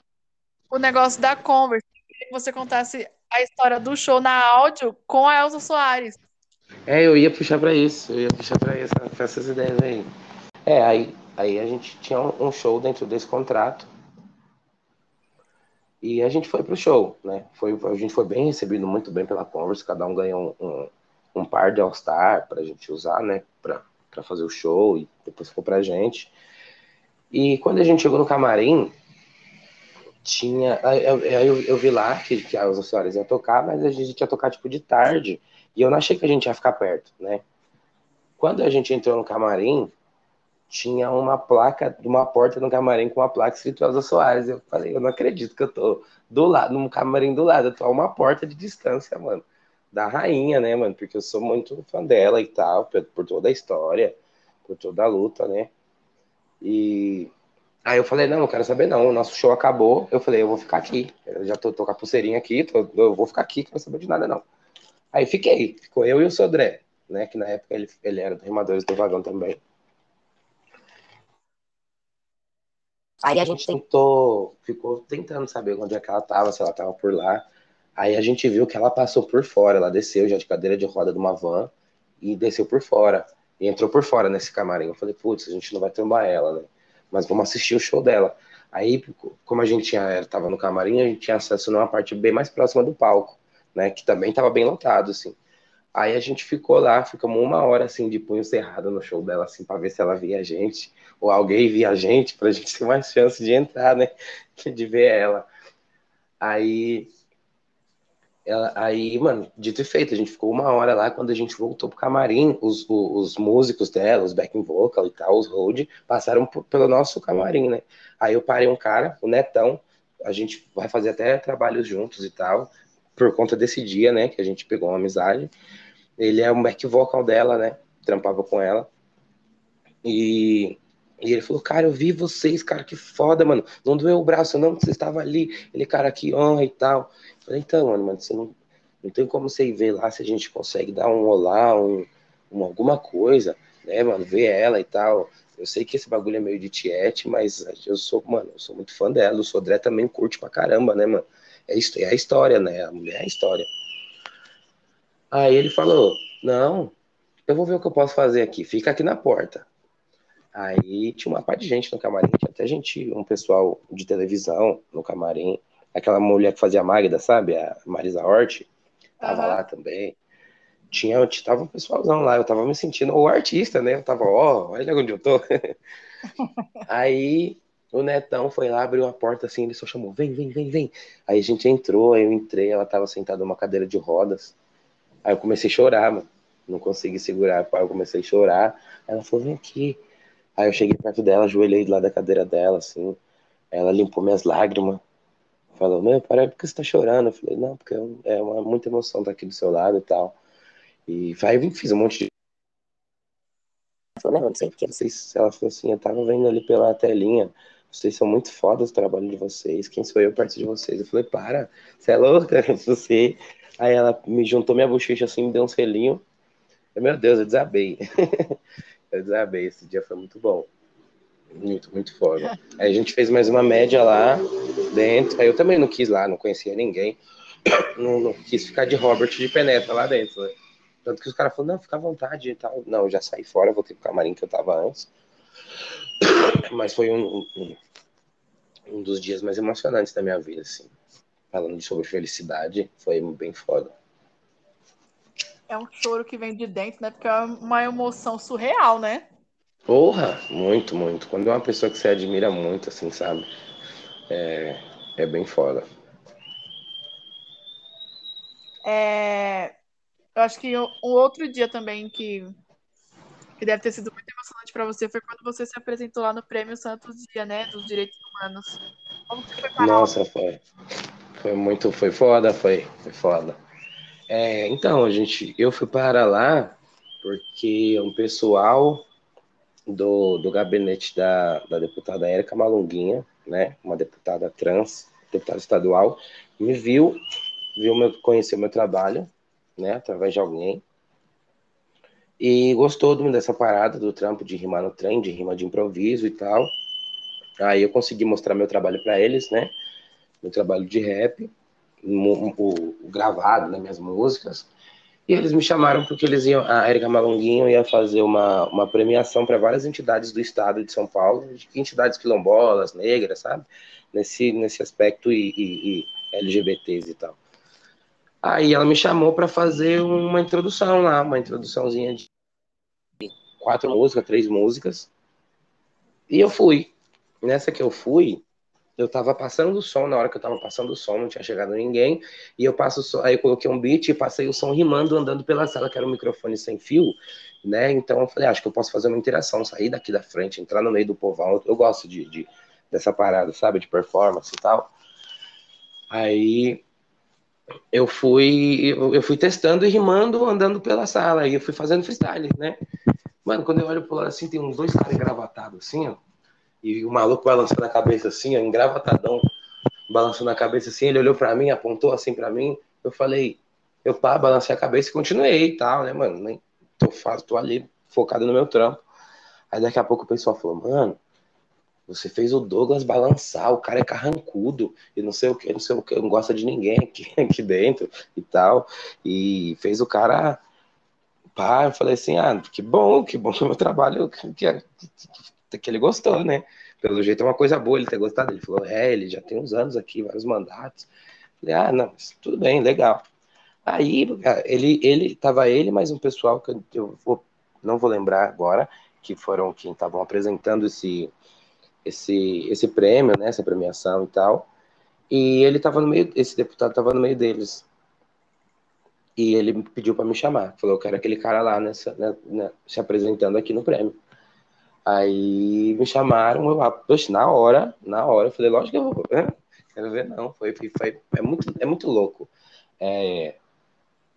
o negócio da Converse. Eu queria que você contasse a história do show na áudio com a Elza Soares. É, eu ia puxar para isso. Eu ia puxar para essas ideias aí. É, aí, aí a gente tinha um show dentro desse contrato. E a gente foi pro show, né? Foi, a gente foi bem recebido, muito bem pela Converse. Cada um ganhou um, um, um par de All-Star pra gente usar, né? Pra, pra fazer o show e depois ficou pra gente. E quando a gente chegou no camarim, tinha. Eu, eu, eu vi lá que, que as senhoras iam tocar, mas a gente ia tocar tipo de tarde. E eu não achei que a gente ia ficar perto, né? Quando a gente entrou no camarim, tinha uma placa, uma porta no camarim com uma placa escrito Elza Soares. Eu falei, eu não acredito que eu tô do lado, num camarim do lado, eu tô a uma porta de distância, mano. Da rainha, né, mano? Porque eu sou muito fã dela e tal, por, por toda a história, por toda a luta, né? E aí eu falei, não, não quero saber não, o nosso show acabou. Eu falei, eu vou ficar aqui. Eu já tô, tô com a pulseirinha aqui, tô, eu vou ficar aqui, quero saber de nada não. Aí fiquei, ficou eu e o Sodré, né? Que na época ele, ele era do Rimadores do Vagão também. Aí a gente tentou, ficou tentando saber onde é que ela tava, se ela tava por lá. Aí a gente viu que ela passou por fora, ela desceu já de cadeira de roda de uma van e desceu por fora. E entrou por fora nesse camarim. Eu falei, putz, a gente não vai trombar ela, né? Mas vamos assistir o show dela. Aí, como a gente tinha, tava no camarim, a gente tinha acesso numa parte bem mais próxima do palco, né? Que também tava bem lotado, assim. Aí a gente ficou lá, ficamos uma hora assim de punho cerrado no show dela, assim, para ver se ela via a gente, ou alguém via a gente, pra gente ter mais chance de entrar, né? De ver ela. Aí, ela, aí, mano, dito e feito, a gente ficou uma hora lá, quando a gente voltou pro camarim, os, os, os músicos dela, os backing vocal e tal, os hold, passaram pelo nosso camarim, né? Aí eu parei um cara, o Netão, a gente vai fazer até trabalhos juntos e tal, por conta desse dia, né, que a gente pegou uma amizade. Ele é um back vocal dela, né? Trampava com ela. E, e ele falou, cara, eu vi vocês, cara, que foda, mano. Não doeu o braço, não, que você estava ali. Ele, cara, que honra e tal. Eu falei, então, mano, mano, você não, não tem como você ir ver lá se a gente consegue dar um olá, um, um, alguma coisa, né, mano? Ver ela e tal. Eu sei que esse bagulho é meio de tiete, mas eu sou, mano, eu sou muito fã dela. O Sodré também curte pra caramba, né, mano? É, é a história, né? A mulher é a história. Aí ele falou: Não, eu vou ver o que eu posso fazer aqui, fica aqui na porta. Aí tinha uma parte de gente no camarim, tinha até gente, um pessoal de televisão no camarim. Aquela mulher que fazia Magda, sabe? A Marisa Hort, tava uhum. lá também. Tinha, tava um pessoalzão lá, eu tava me sentindo o artista, né? Eu tava, ó, oh, olha onde eu tô. aí o Netão foi lá, abriu a porta assim, ele só chamou, vem, vem, vem, vem. Aí a gente entrou, aí eu entrei, ela tava sentada numa cadeira de rodas. Aí eu comecei a chorar, mano. Não consegui segurar, eu comecei a chorar. Ela falou, vem aqui. Aí eu cheguei perto dela, ajoelhei do lado da cadeira dela, assim. Ela limpou minhas lágrimas. Falou, meu, para por que você tá chorando? Eu falei, não, porque é uma muita emoção estar aqui do seu lado e tal. E aí fiz um monte de. Falei, não, não sei porque vocês. Ela falou assim, eu tava vendo ali pela telinha. Vocês são muito fodas o trabalho de vocês. Quem sou eu perto de vocês? Eu falei, para, você é louca? Você. Aí ela me juntou minha bochecha assim, me deu um selinho. Meu Deus, eu desabei. eu desabei. Esse dia foi muito bom. Muito, muito foda. Aí a gente fez mais uma média lá dentro. Aí eu também não quis lá, não conhecia ninguém. Não, não quis ficar de Robert de penetra lá dentro, né? Tanto que os caras falaram, não, fica à vontade e tal. Não, eu já saí fora, voltei pro camarim que eu tava antes. Mas foi um, um, um dos dias mais emocionantes da minha vida, assim. Falando sobre felicidade, foi bem foda. É um choro que vem de dentro, né? Porque é uma emoção surreal, né? Porra, muito, muito. Quando é uma pessoa que você admira muito, assim, sabe? É, é bem foda. É, eu acho que um outro dia também que, que deve ter sido muito emocionante para você foi quando você se apresentou lá no Prêmio Santos Dia, né? Dos Direitos Humanos. Como que foi Nossa, foi. Foi muito, foi foda, foi, foi foda. É, então, gente, eu fui para lá porque um pessoal do, do gabinete da, da deputada Érica Malunguinha, né, uma deputada trans, deputada estadual, me viu, viu meu, conheceu meu trabalho, né, através de alguém, e gostou dessa parada do trampo de rimar no trem, de rima de improviso e tal. Aí eu consegui mostrar meu trabalho para eles, né, meu trabalho de rap, o, o, o gravado, né, minhas músicas, e eles me chamaram porque eles iam, a Erika Malonguinho ia fazer uma, uma premiação para várias entidades do estado de São Paulo, entidades quilombolas, negras, sabe? Nesse, nesse aspecto e, e, e LGBTs e tal. Aí ela me chamou para fazer uma introdução lá, uma introduçãozinha de quatro músicas, três músicas. E eu fui. Nessa que eu fui, eu tava passando o som, na hora que eu tava passando o som, não tinha chegado ninguém, e eu passo som, aí eu coloquei um beat e passei o som rimando, andando pela sala, que era um microfone sem fio, né, então eu falei, ah, acho que eu posso fazer uma interação, sair daqui da frente, entrar no meio do povão, eu, gosto de, de, dessa parada, sabe, de performance e tal. Aí eu fui, eu, eu fui testando e rimando, andando pela sala, e eu fui fazendo freestyle, né, Mano, quando eu olho pro lado assim, tem uns dois caras engravatados assim, ó, e o maluco balançando a cabeça assim, ó, engravatadão, balançando a cabeça assim, ele olhou para mim, apontou assim para mim, eu falei, eu pá, balancei a cabeça e continuei e tal, né, mano, nem tô, tô ali focado no meu trampo. Aí daqui a pouco o pessoal falou, mano, você fez o Douglas balançar, o cara é carrancudo, e não sei o que, não sei o que, não gosta de ninguém aqui, aqui dentro e tal. E fez o cara. Pá, eu falei assim, ah, que bom, que bom que o meu trabalho, que, que, que ele gostou, né? Pelo jeito é uma coisa boa ele ter gostado. Ele falou, é, ele já tem uns anos aqui, vários mandatos. Falei, ah, não, tudo bem, legal. Aí ele, ele tava ele mais um pessoal que eu vou, não vou lembrar agora, que foram quem estavam apresentando esse, esse, esse prêmio, né, essa premiação e tal. E ele tava no meio, esse deputado tava no meio deles. E ele pediu para me chamar. Falou, eu quero aquele cara lá nessa, né, né, se apresentando aqui no prêmio. Aí me chamaram, eu, poxa, na hora, na hora, eu falei, lógico que eu vou, né? quero ver, não, foi, foi, é muito, é muito louco é,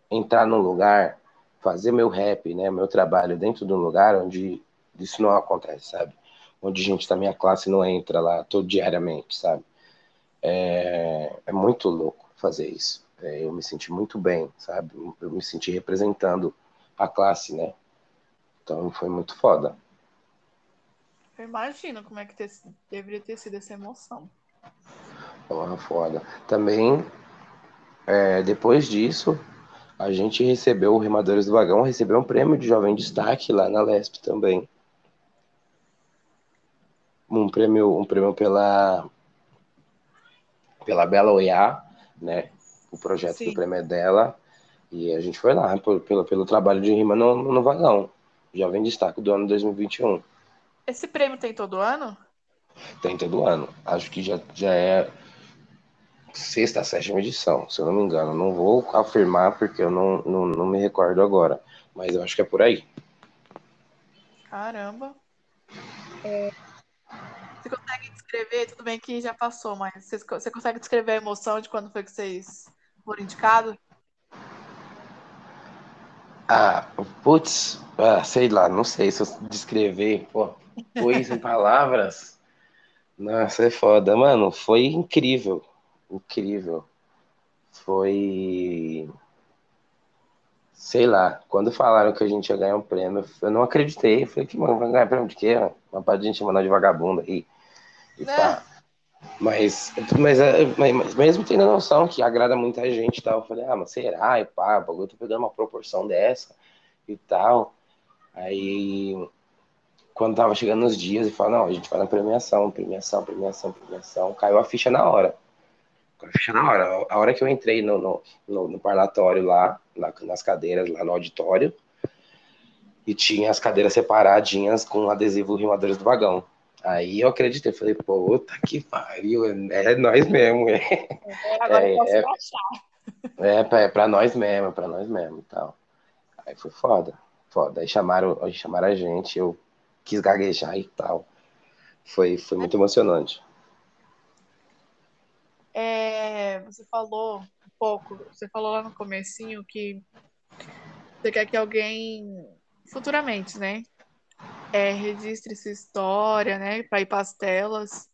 entrar num lugar, fazer meu rap, né, meu trabalho dentro de um lugar onde isso não acontece, sabe? Onde gente da minha classe não entra lá todo diariamente, sabe? É, é muito louco fazer isso. É, eu me senti muito bem, sabe? Eu me senti representando a classe, né? Então foi muito foda. Eu imagino como é que ter, deveria ter sido essa emoção. Porra, foda. Também, é, depois disso, a gente recebeu, o Remadores do Vagão recebeu um prêmio de Jovem Destaque lá na Lesp também. Um prêmio, um prêmio pela, pela Bela Oiá, né? O projeto Sim. do prêmio é dela. E a gente foi lá pelo, pelo, pelo trabalho de rima no, no Vagão. Jovem Destaque do ano 2021. Esse prêmio tem todo ano? Tem todo ano. Acho que já, já é sexta, sétima edição, se eu não me engano. Não vou afirmar porque eu não, não, não me recordo agora. Mas eu acho que é por aí. Caramba. É, você consegue descrever? Tudo bem que já passou, mas você, você consegue descrever a emoção de quando foi que vocês foram indicados? Ah, putz, ah, sei lá, não sei se eu descrever, pô, pois em palavras. Nossa, é foda, mano, foi incrível, incrível. Foi, sei lá, quando falaram que a gente ia ganhar um prêmio, eu não acreditei. Eu falei que, mano, vai ganhar prêmio de quê? Uma parte de gente mandar de vagabundo aí. E Né? tá. Mas, mas, mas, mas mesmo tendo noção que agrada muita gente tal, eu falei, ah, mas será? E pá, o bagulho tá pegando uma proporção dessa e tal. Aí, quando tava chegando os dias, e falou, não, a gente vai na premiação, premiação, premiação, premiação, caiu a ficha na hora. Caiu a ficha na hora. A hora que eu entrei no, no, no, no parlatório lá, na- nas cadeiras, lá no auditório, e tinha as cadeiras separadinhas com adesivo Rimadores do Vagão. Aí eu acreditei, falei, puta que pariu, é nós mesmo, é, Agora É, eu posso é. baixar. é pra, é pra nós mesmo, é pra nós mesmo e tal. Aí foi foda, foda. Aí chamaram, aí chamaram a gente, eu quis gaguejar e tal. Foi, foi muito emocionante. É, você falou um pouco, você falou lá no comecinho que você quer que alguém futuramente, né, é, registre sua história, né, para ir para as telas.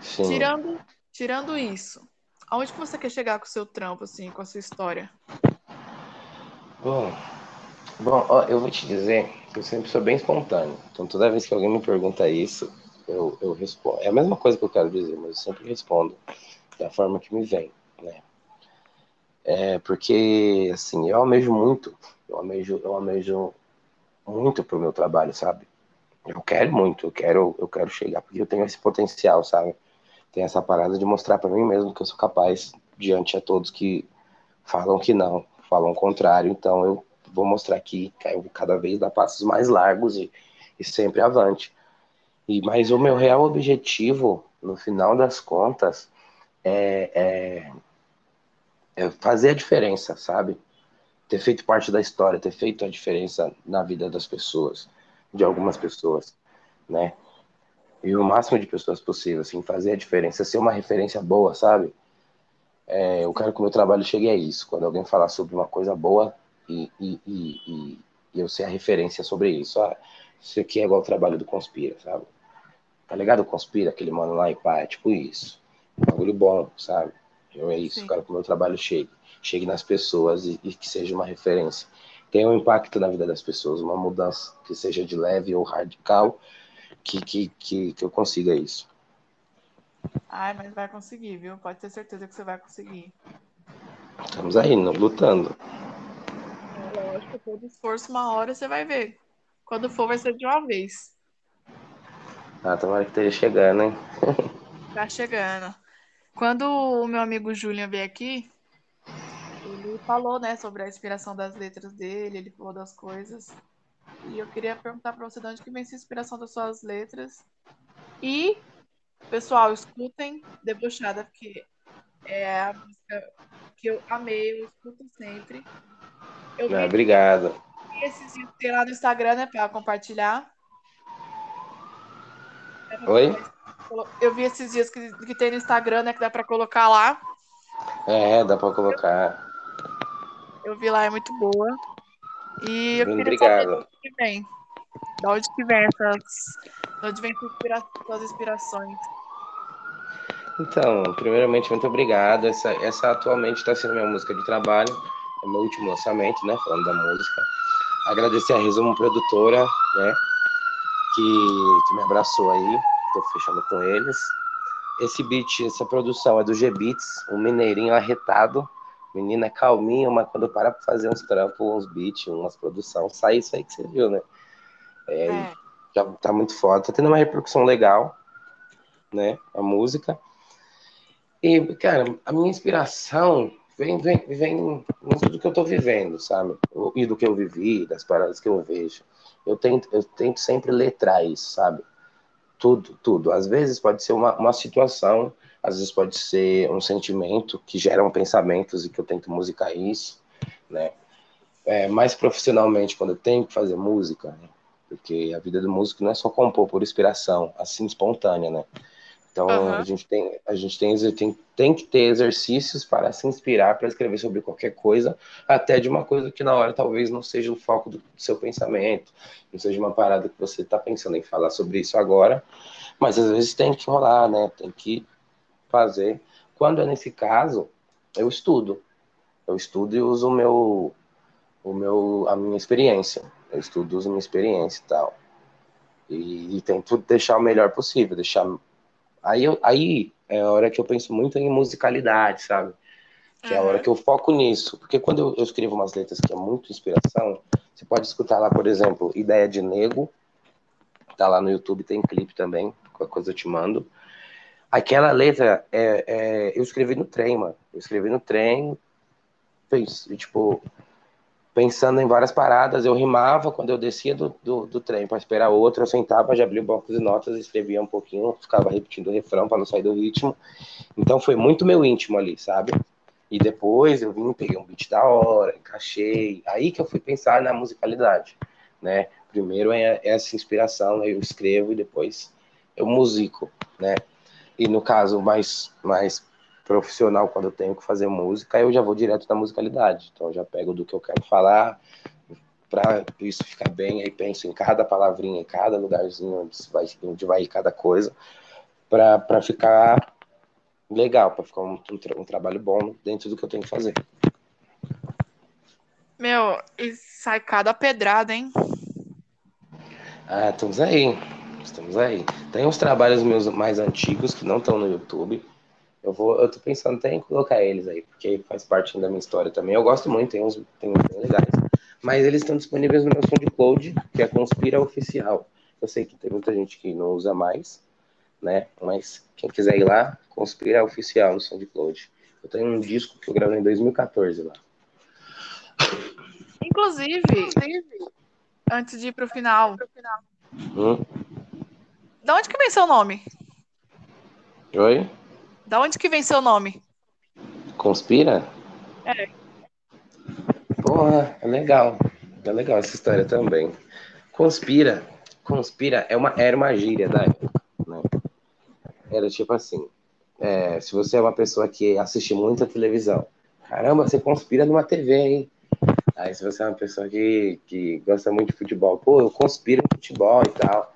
Sim. Tirando, tirando isso, aonde que você quer chegar com o seu trampo, assim, com a sua história? Bom, bom, ó, eu vou te dizer que eu sempre sou bem espontâneo. Então toda vez que alguém me pergunta isso, eu, eu respondo. É a mesma coisa que eu quero dizer, mas eu sempre respondo da forma que me vem, né? É porque, assim, eu almejo muito, eu almejo, eu almejo muito pro meu trabalho, sabe? Eu quero muito, eu quero, eu quero chegar, porque eu tenho esse potencial, sabe? Tem essa parada de mostrar pra mim mesmo que eu sou capaz diante a todos que falam que não, falam o contrário. Então eu vou mostrar aqui eu cada vez dar passos mais largos e, e sempre avante. E mas o meu real objetivo, no final das contas, é, é, é fazer a diferença, sabe? Ter feito parte da história, ter feito a diferença na vida das pessoas, de algumas pessoas, né? E o máximo de pessoas possível, assim, fazer a diferença, ser uma referência boa, sabe? É, eu quero que o meu trabalho chegue a isso. Quando alguém falar sobre uma coisa boa e, e, e, e, eu ser a referência sobre isso. Ah, isso aqui é igual o trabalho do Conspira, sabe? Tá ligado? O Conspira, aquele mano lá e pá, é tipo isso. Um bagulho bom, sabe? Eu é isso, Sim. quero que o meu trabalho chegue. Chegue nas pessoas e, e que seja uma referência. Tenha um impacto na vida das pessoas, uma mudança que seja de leve ou radical, que, que, que, que eu consiga isso. Ai, mas vai conseguir, viu? Pode ter certeza que você vai conseguir. Estamos aí, não- lutando. É lógico, todo esforço, uma hora você vai ver. Quando for, vai ser de uma vez. Ah, tomara que esteja chegando, hein? Tá chegando. Quando o meu amigo Julian veio aqui, falou, né, sobre a inspiração das letras dele, ele falou das coisas. E eu queria perguntar pra você de onde que vem essa inspiração das suas letras. E, pessoal, escutem Debochada, porque é a música que eu amei, eu escuto sempre. Eu Ah, obrigado. esses dias que tem lá no Instagram, né, pra compartilhar. Pra Oi? Eu vi esses dias que, que tem no Instagram, né, que dá pra colocar lá. É, dá pra colocar. Eu vi lá, é muito boa. E eu queria saber de obrigado. onde que vem. Da onde que vem essas. De onde vem suas inspirações. Então, primeiramente, muito obrigado. Essa, essa atualmente está sendo minha música de trabalho, é meu último lançamento, né? Falando da música. Agradecer a Resumo Produtora, né? Que, que me abraçou aí. Tô fechando com eles. Esse beat, essa produção é do G-Beats, um mineirinho arretado. Menina é calminho, mas quando para pra fazer uns trampos, uns beats, umas produção, sai isso aí que você viu, né? É, É. já tá muito foda, tá tendo uma repercussão legal, né? A música. E, cara, a minha inspiração vem, vem, vem em tudo que eu tô vivendo, sabe? E do que eu vivi, das paradas que eu vejo. Eu tento, eu tento sempre letrar isso, sabe? Tudo, tudo. Às vezes pode ser uma, uma situação, às vezes pode ser um sentimento que geram pensamentos e que eu tento musicar isso, né? É, mais profissionalmente, quando eu tenho que fazer música, né? Porque a vida do músico não é só compor por inspiração, assim espontânea, né? Então uhum. a gente, tem, a gente tem, tem, tem que ter exercícios para se inspirar para escrever sobre qualquer coisa, até de uma coisa que na hora talvez não seja o foco do, do seu pensamento, não seja uma parada que você está pensando em falar sobre isso agora, mas às vezes tem que rolar, né? Tem que fazer. Quando é nesse caso, eu estudo. Eu estudo e uso o meu, o meu, a minha experiência. Eu estudo, uso a minha experiência e tal. E, e tento deixar o melhor possível, deixar Aí, eu, aí é a hora que eu penso muito em musicalidade, sabe? Que é a hora que eu foco nisso. Porque quando eu, eu escrevo umas letras que é muito inspiração, você pode escutar lá, por exemplo, Ideia de Nego. Tá lá no YouTube, tem clipe também. Qualquer coisa eu te mando. Aquela letra, é, é, eu escrevi no trem, mano. Eu escrevi no trem, fez, tipo, pensando em várias paradas. Eu rimava quando eu descia do, do, do trem para esperar outro, eu sentava, já abria o bloco de notas, escrevia um pouquinho, ficava repetindo o refrão para não sair do ritmo. Então foi muito meu íntimo ali, sabe? E depois eu vim, peguei um beat da hora, encaixei. Aí que eu fui pensar na musicalidade, né? Primeiro é essa inspiração, eu escrevo e depois eu musico, né? E no caso mais mais profissional, quando eu tenho que fazer música, eu já vou direto na musicalidade. Então, eu já pego do que eu quero falar, para isso ficar bem, aí penso em cada palavrinha, em cada lugarzinho onde vai, onde vai ir cada coisa, para ficar legal, para ficar um, um, um, trabalho bom dentro do que eu tenho que fazer. Meu, e sai cada pedrada, hein? Ah, estamos aí. Estamos aí. Tem uns trabalhos meus mais antigos que não estão no YouTube, eu vou, eu tô pensando até em colocar eles aí, porque faz parte da minha história também. Eu gosto muito, tem uns, tem uns bem legais. Mas eles estão disponíveis no meu SoundCloud, que é Conspira Oficial. Eu sei que tem muita gente que não usa mais, né? Mas quem quiser ir lá, Conspira Oficial no SoundCloud. Eu tenho um disco que eu gravei em 2014 lá. Inclusive, antes de ir pro final, hum? Da onde que vem seu nome? Oi? Da onde que vem seu nome? Conspira? É. Porra, é legal. É legal essa história também. Conspira. Conspira é uma, era uma gíria da época. Né? Era tipo assim: é, se você é uma pessoa que assiste muita televisão, caramba, você conspira numa TV, hein? Aí se você é uma pessoa que, que gosta muito de futebol, pô, eu conspiro em futebol e tal.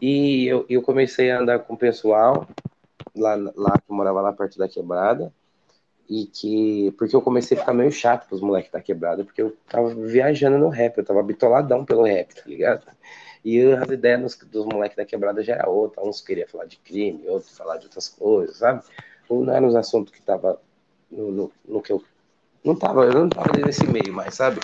E eu, eu comecei a andar com o pessoal lá, lá que morava lá perto da quebrada. E que. Porque eu comecei a ficar meio chato pros moleques da quebrada, porque eu tava viajando no rap, eu tava bitoladão pelo rap, tá ligado? E as ideias dos moleques da quebrada já era outra. Uns queriam falar de crime, outros falar de outras coisas, sabe? Ou não eram os assuntos que tava no, no, no, que eu. Não tava, eu não tava nesse meio mais, sabe?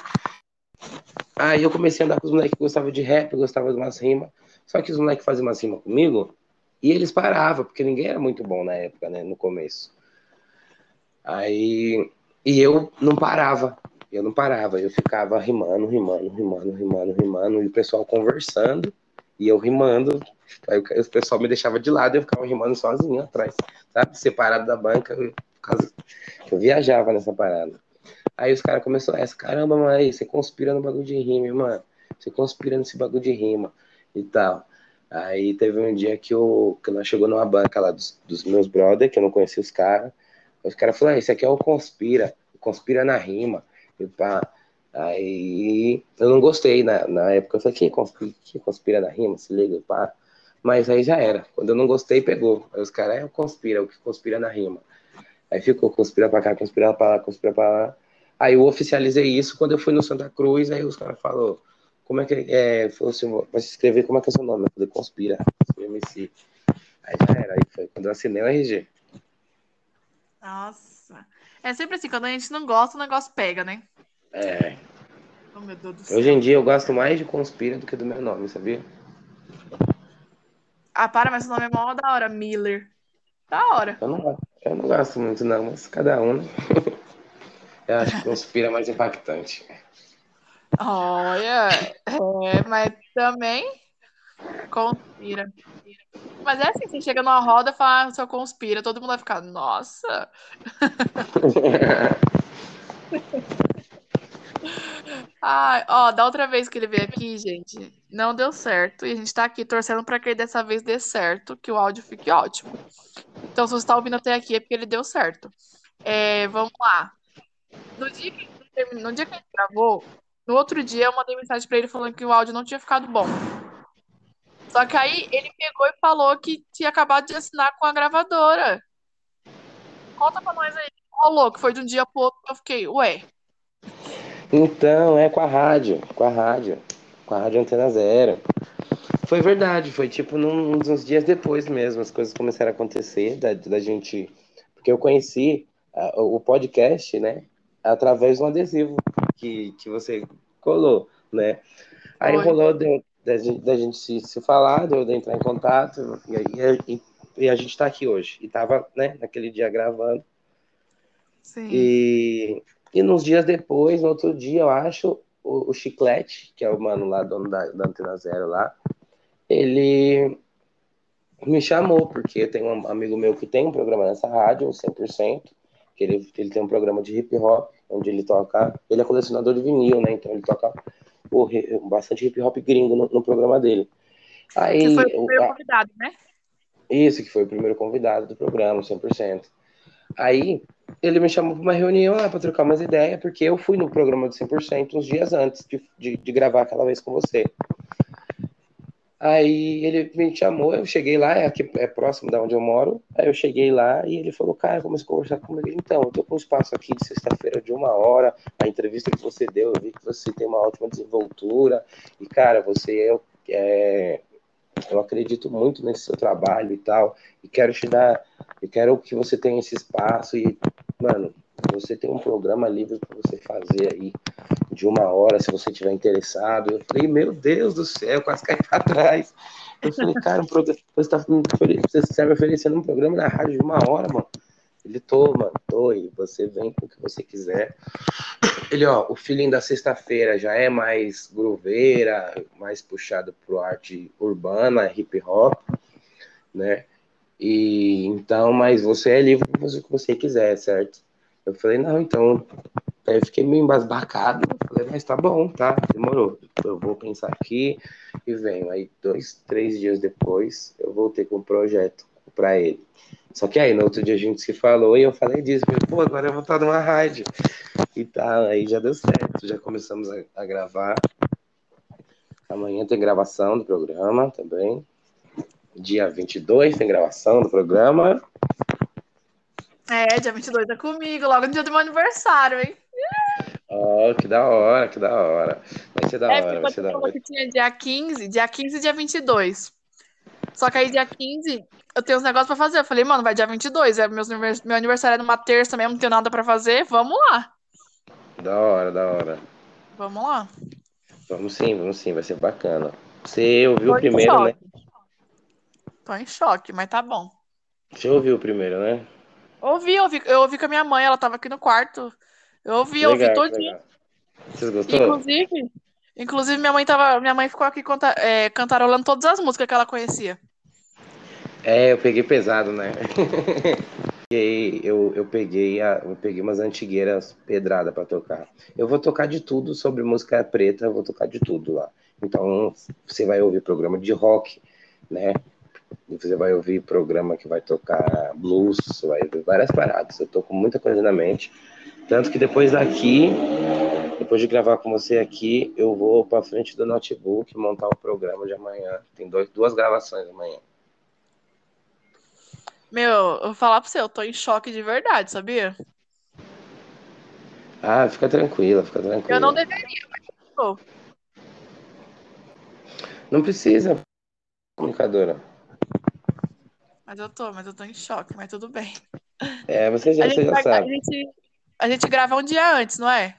Aí eu comecei a andar com os moleques que gostavam de rap, gostavam de umas rimas. Só que os moleques faziam umas rimas comigo, e eles paravam, porque ninguém era muito bom na época, né? No começo. Aí. E eu não parava. Eu não parava. Eu ficava rimando, rimando, rimando, rimando, rimando. E o pessoal conversando. E eu rimando. Aí o pessoal me deixava de lado e eu ficava rimando sozinho atrás. Sabe? Separado da banca. Eu, eu viajava nessa parada. Aí os caras começaram essa, caramba, mas você conspira no bagulho de rima, mano. Você conspira nesse bagulho de rima e tal. Aí teve um dia que, eu, que nós chegou numa banca lá dos, dos meus brothers, que eu não conhecia os caras. Os caras falaram, ah, esse aqui é o Conspira, o Conspira na rima. E pá. Aí eu não gostei na, na época. Eu falei, que conspira, que conspira na rima? Se liga, pá. Mas aí já era. Quando eu não gostei, pegou. Aí os caras, é o conspira, o que conspira na rima. Aí ficou conspira pra cá, conspira pra lá, conspira pra lá. Aí eu oficializei isso quando eu fui no Santa Cruz, aí os caras falaram, como é que é, falou assim, vai se escrever, como é que é seu nome? Eu falei, Conspira, MC. Aí já era, aí foi quando eu assinei o RG. Nossa. É sempre assim, quando a gente não gosta, o negócio pega, né? É. Oh, meu Deus do céu. Hoje em dia eu gosto mais de Conspira do que do meu nome, sabia? Ah, para, mas o nome é mó da hora, Miller. Da hora. Eu não, eu não gosto muito, não, mas cada um, né? eu acho que Conspira é mais impactante. Olha, é, mas também conspira. Mas é assim, você chega numa roda e fala, ah, só conspira, todo mundo vai ficar, nossa. Ai, ó, da outra vez que ele veio aqui, gente, não deu certo. E a gente tá aqui torcendo pra que dessa vez dê certo, que o áudio fique ótimo. Então, se você tá ouvindo até aqui, é porque ele deu certo. É, vamos lá. No dia que, no dia que a gente gravou, no outro dia eu mandei mensagem pra ele falando que o áudio não tinha ficado bom. Só que aí ele pegou e falou que tinha acabado de assinar com a gravadora. Conta pra nós aí. Rolou, que foi de um dia pro outro que eu fiquei, ué. Então, é com a rádio, com a rádio, com a rádio Antena Zero. Foi verdade, foi tipo num, uns dias depois mesmo, as coisas começaram a acontecer, da, da gente. Porque eu conheci uh, o podcast, né, através de um adesivo que, que você colou, né. Aí Oi. rolou da, da gente se, se falar, de eu entrar em contato, e, e, e a gente tá aqui hoje. E tava, né, naquele dia gravando. Sim. E, e nos dias depois, no outro dia, eu acho, o, o Chiclete, que é o mano lá, dono da, da Antena Zero lá, ele me chamou, porque tem um amigo meu que tem um programa nessa rádio, 100%, que ele, ele tem um programa de hip hop, onde ele toca, ele é colecionador de vinil, né, então ele toca pô, bastante hip hop gringo no, no programa dele. Aí, que foi o primeiro convidado, né? Isso, que foi o primeiro convidado do programa, 100%. Aí, ele me chamou para uma reunião lá para trocar umas ideias, porque eu fui no programa do 100% uns dias antes de, de, de, gravar aquela vez com você. Aí ele me chamou, eu cheguei lá, é aqui é próximo da onde eu moro. Aí eu cheguei lá e ele falou: Cara, vamos conversar comigo. Então, eu tô com um espaço aqui de sexta-feira de uma hora. A entrevista que você deu, eu vi que você tem uma ótima desenvoltura. E, cara, você é, é eu acredito muito nesse seu trabalho e tal. E quero te dar, eu quero que você tenha esse espaço. E, mano, você tem um programa livre para você fazer aí de uma hora, se você tiver interessado. Eu falei, meu Deus do céu, quase caí para trás. Eu falei, cara, um programa, você, tá, está me oferecendo um programa na rádio de uma hora, mano. Ele, tô, mano, tô, você vem com o que você quiser. Ele, ó, o feeling da sexta-feira já é mais grooveira, mais puxado pro arte urbana, hip hop, né? E então, mas você é livre para fazer o que você quiser, certo? Eu falei, não, então. Aí eu fiquei meio embasbacado. Falei, mas tá bom, tá? Demorou. Eu vou pensar aqui e venho. Aí, dois, três dias depois, eu voltei com o projeto para ele. Só que aí, no outro dia a gente se falou e eu falei disso. Pô, agora eu vou estar numa rádio. E tá, aí já deu certo. Já começamos a, a gravar. Amanhã tem gravação do programa também. Dia 22 tem gravação do programa. É, dia 22 é comigo, logo no dia do meu aniversário, hein? Oh, que da hora, que da hora. Vai ser da é, hora, vai ser da hora. que tinha dia 15, dia 15 e dia 22. Só que aí dia 15 eu tenho uns negócios pra fazer. Eu falei, mano, vai dia 22, é meu, meu aniversário é numa terça mesmo, não tenho nada pra fazer, vamos lá. Da hora, da hora. Vamos lá. Vamos sim, vamos sim, vai ser bacana. Você ouviu o primeiro, né? Tô em choque, mas tá bom. Você ouviu o primeiro, né? Ouvi, ouvi, eu ouvi com a minha mãe, ela tava aqui no quarto. Eu ouvi, legal, ouvi todinho. Vocês gostou? Inclusive, inclusive minha mãe tava, minha mãe ficou aqui conta, é, cantarolando todas as músicas que ela conhecia. É, eu peguei pesado, né? e eu, eu peguei a, eu peguei umas antigueiras pedrada para tocar. Eu vou tocar de tudo sobre música preta, eu vou tocar de tudo lá. Então, você vai ouvir programa de rock, né? Você vai ouvir programa que vai tocar blues, vai ouvir várias paradas. Eu tô com muita coisa na mente. Tanto que depois daqui, depois de gravar com você aqui, eu vou para frente do notebook montar o programa de amanhã. Tem dois, duas gravações amanhã. Meu, eu vou falar pra você, eu tô em choque de verdade, sabia? Ah, fica tranquila, fica tranquila. Eu não deveria, mas eu tô. Não precisa, comunicadora. Mas eu tô, mas eu tô em choque, mas tudo bem. É, você já, você já vai, sabe. A gente, a gente grava um dia antes, não é?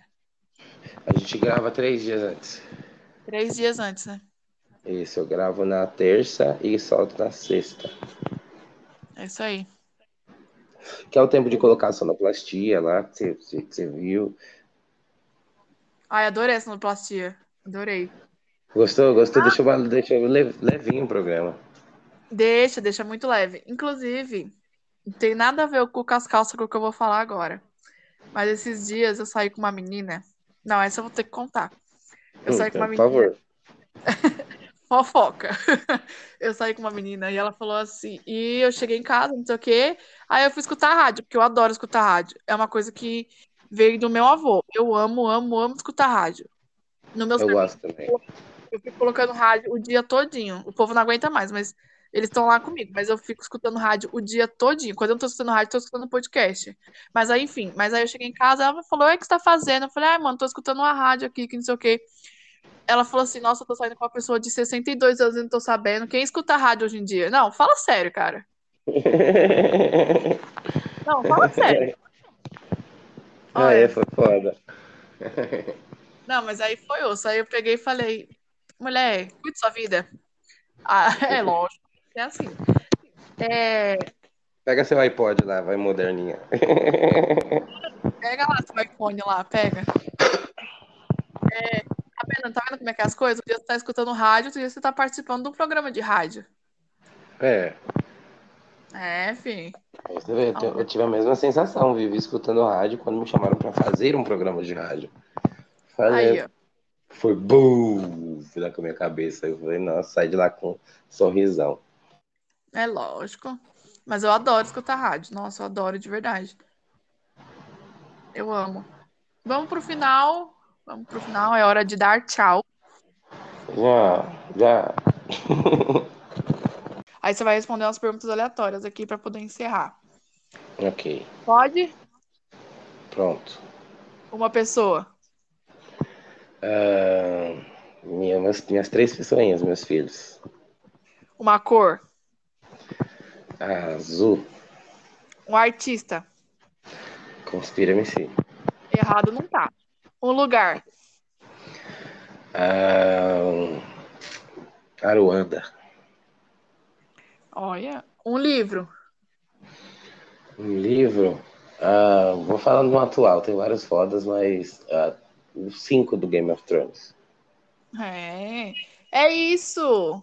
A gente grava três dias antes. Três dias antes, né? Isso, eu gravo na terça e solto na sexta. É isso aí. Que é o tempo de colocar a sonoplastia lá, que você, que você viu. Ai, adorei a sonoplastia. Adorei. Gostou? Gostou? Ah. Deixa eu levinho o programa. Deixa, deixa muito leve. Inclusive, não tem nada a ver com as calças com o que eu vou falar agora. Mas esses dias eu saí com uma menina. Não, essa eu vou ter que contar. Eu saí Hum, com uma por menina. favor. Fofoca. Eu saí com uma menina e ela falou assim. E eu cheguei em casa, não sei o quê. Aí eu fui escutar rádio, porque eu adoro escutar rádio. É uma coisa que veio do meu avô. Eu amo, amo, amo escutar rádio. No meu Eu gosto também. eu fico colocando rádio o dia todinho. O povo não aguenta mais, mas eles estão lá comigo. Mas eu fico escutando rádio o dia todinho. Quando eu não tô escutando rádio, tô escutando podcast. Mas aí, enfim. Mas aí eu cheguei em casa, ela falou: "Oi, o que você tá fazendo? Eu falei: ai, mano, tô escutando uma rádio aqui, que não sei o quê. Ela falou assim: Nossa, eu tô saindo com uma pessoa de 62 anos e não tô sabendo. Quem escuta rádio hoje em dia? Não, fala sério, cara. Não, fala sério. ah, Olha, é, foi foda. não, mas aí foi osso. Aí eu peguei e falei: Mulher, cuide sua vida. Ah, é lógico. É assim. É, Pega seu iPod lá, vai moderninha. pega lá seu iPhone lá, pega. É, tá vendo, tá vendo como é que é as coisas? Um dia você tá escutando rádio, outro dia você tá participando de um programa de rádio. É, É, enfim. você vê, eu, eu tive a mesma sensação, vivi escutando rádio quando me chamaram pra fazer um programa de rádio. Falei, Aí, ó. foi bum, fui lá com a minha cabeça. Eu falei, nossa, sai de lá com um sorrisão. É lógico. Mas eu adoro escutar rádio. Nossa, eu adoro de verdade. Eu amo. Vamos pro final. Vamos pro final. É hora de dar tchau. Já, já. Aí você vai responder umas perguntas aleatórias aqui para poder encerrar. ok, Pode? pronto. Uma pessoa. Ah, minha- minhas, minhas três pessoinhas, meus filhos. Uma cor. Azul, Um artista. conspira-me sim. Errado não tá. Um lugar. Ah, Aruanda, Olha. Um livro. um livro. ah, vou falar no atual, tem vários fodas, mas ah, os cinco do Game of Thrones. É. É isso.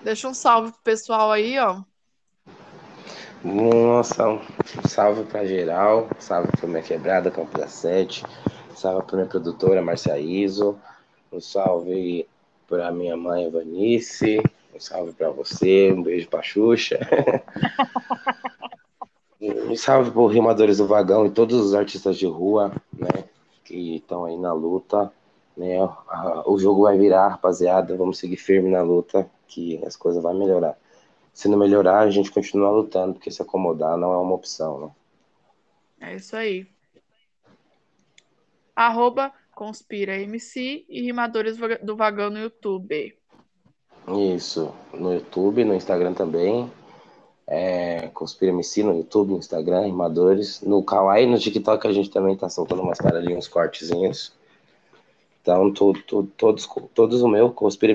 Deixa um salve pro pessoal aí, ó. Nossa, um salve pra geral, salve pra minha quebrada, Campo da Sete, salve pra minha produtora, Marcia Iso, um salve pra minha mãe, Vanice, um salve pra você, um beijo pra Xuxa. Um salve pro Rimadores do Vagão e todos os artistas de rua, né, que estão aí na luta, né, o jogo vai virar, rapaziada, vamos seguir firme na luta, que as coisas vão melhorar. Se não melhorar, a gente continua lutando, porque se acomodar não é uma opção, né? É isso aí. Arroba Conspira MC e Rimadores do Vagão no YouTube. Isso, no YouTube, no Instagram também. É, Conspira MC no YouTube, no Instagram, Rimadores. No Kawaii, no TikTok, a gente também tá soltando umas ali, uns cortezinhos. Então, to, to, todos, todos o meu, Conspira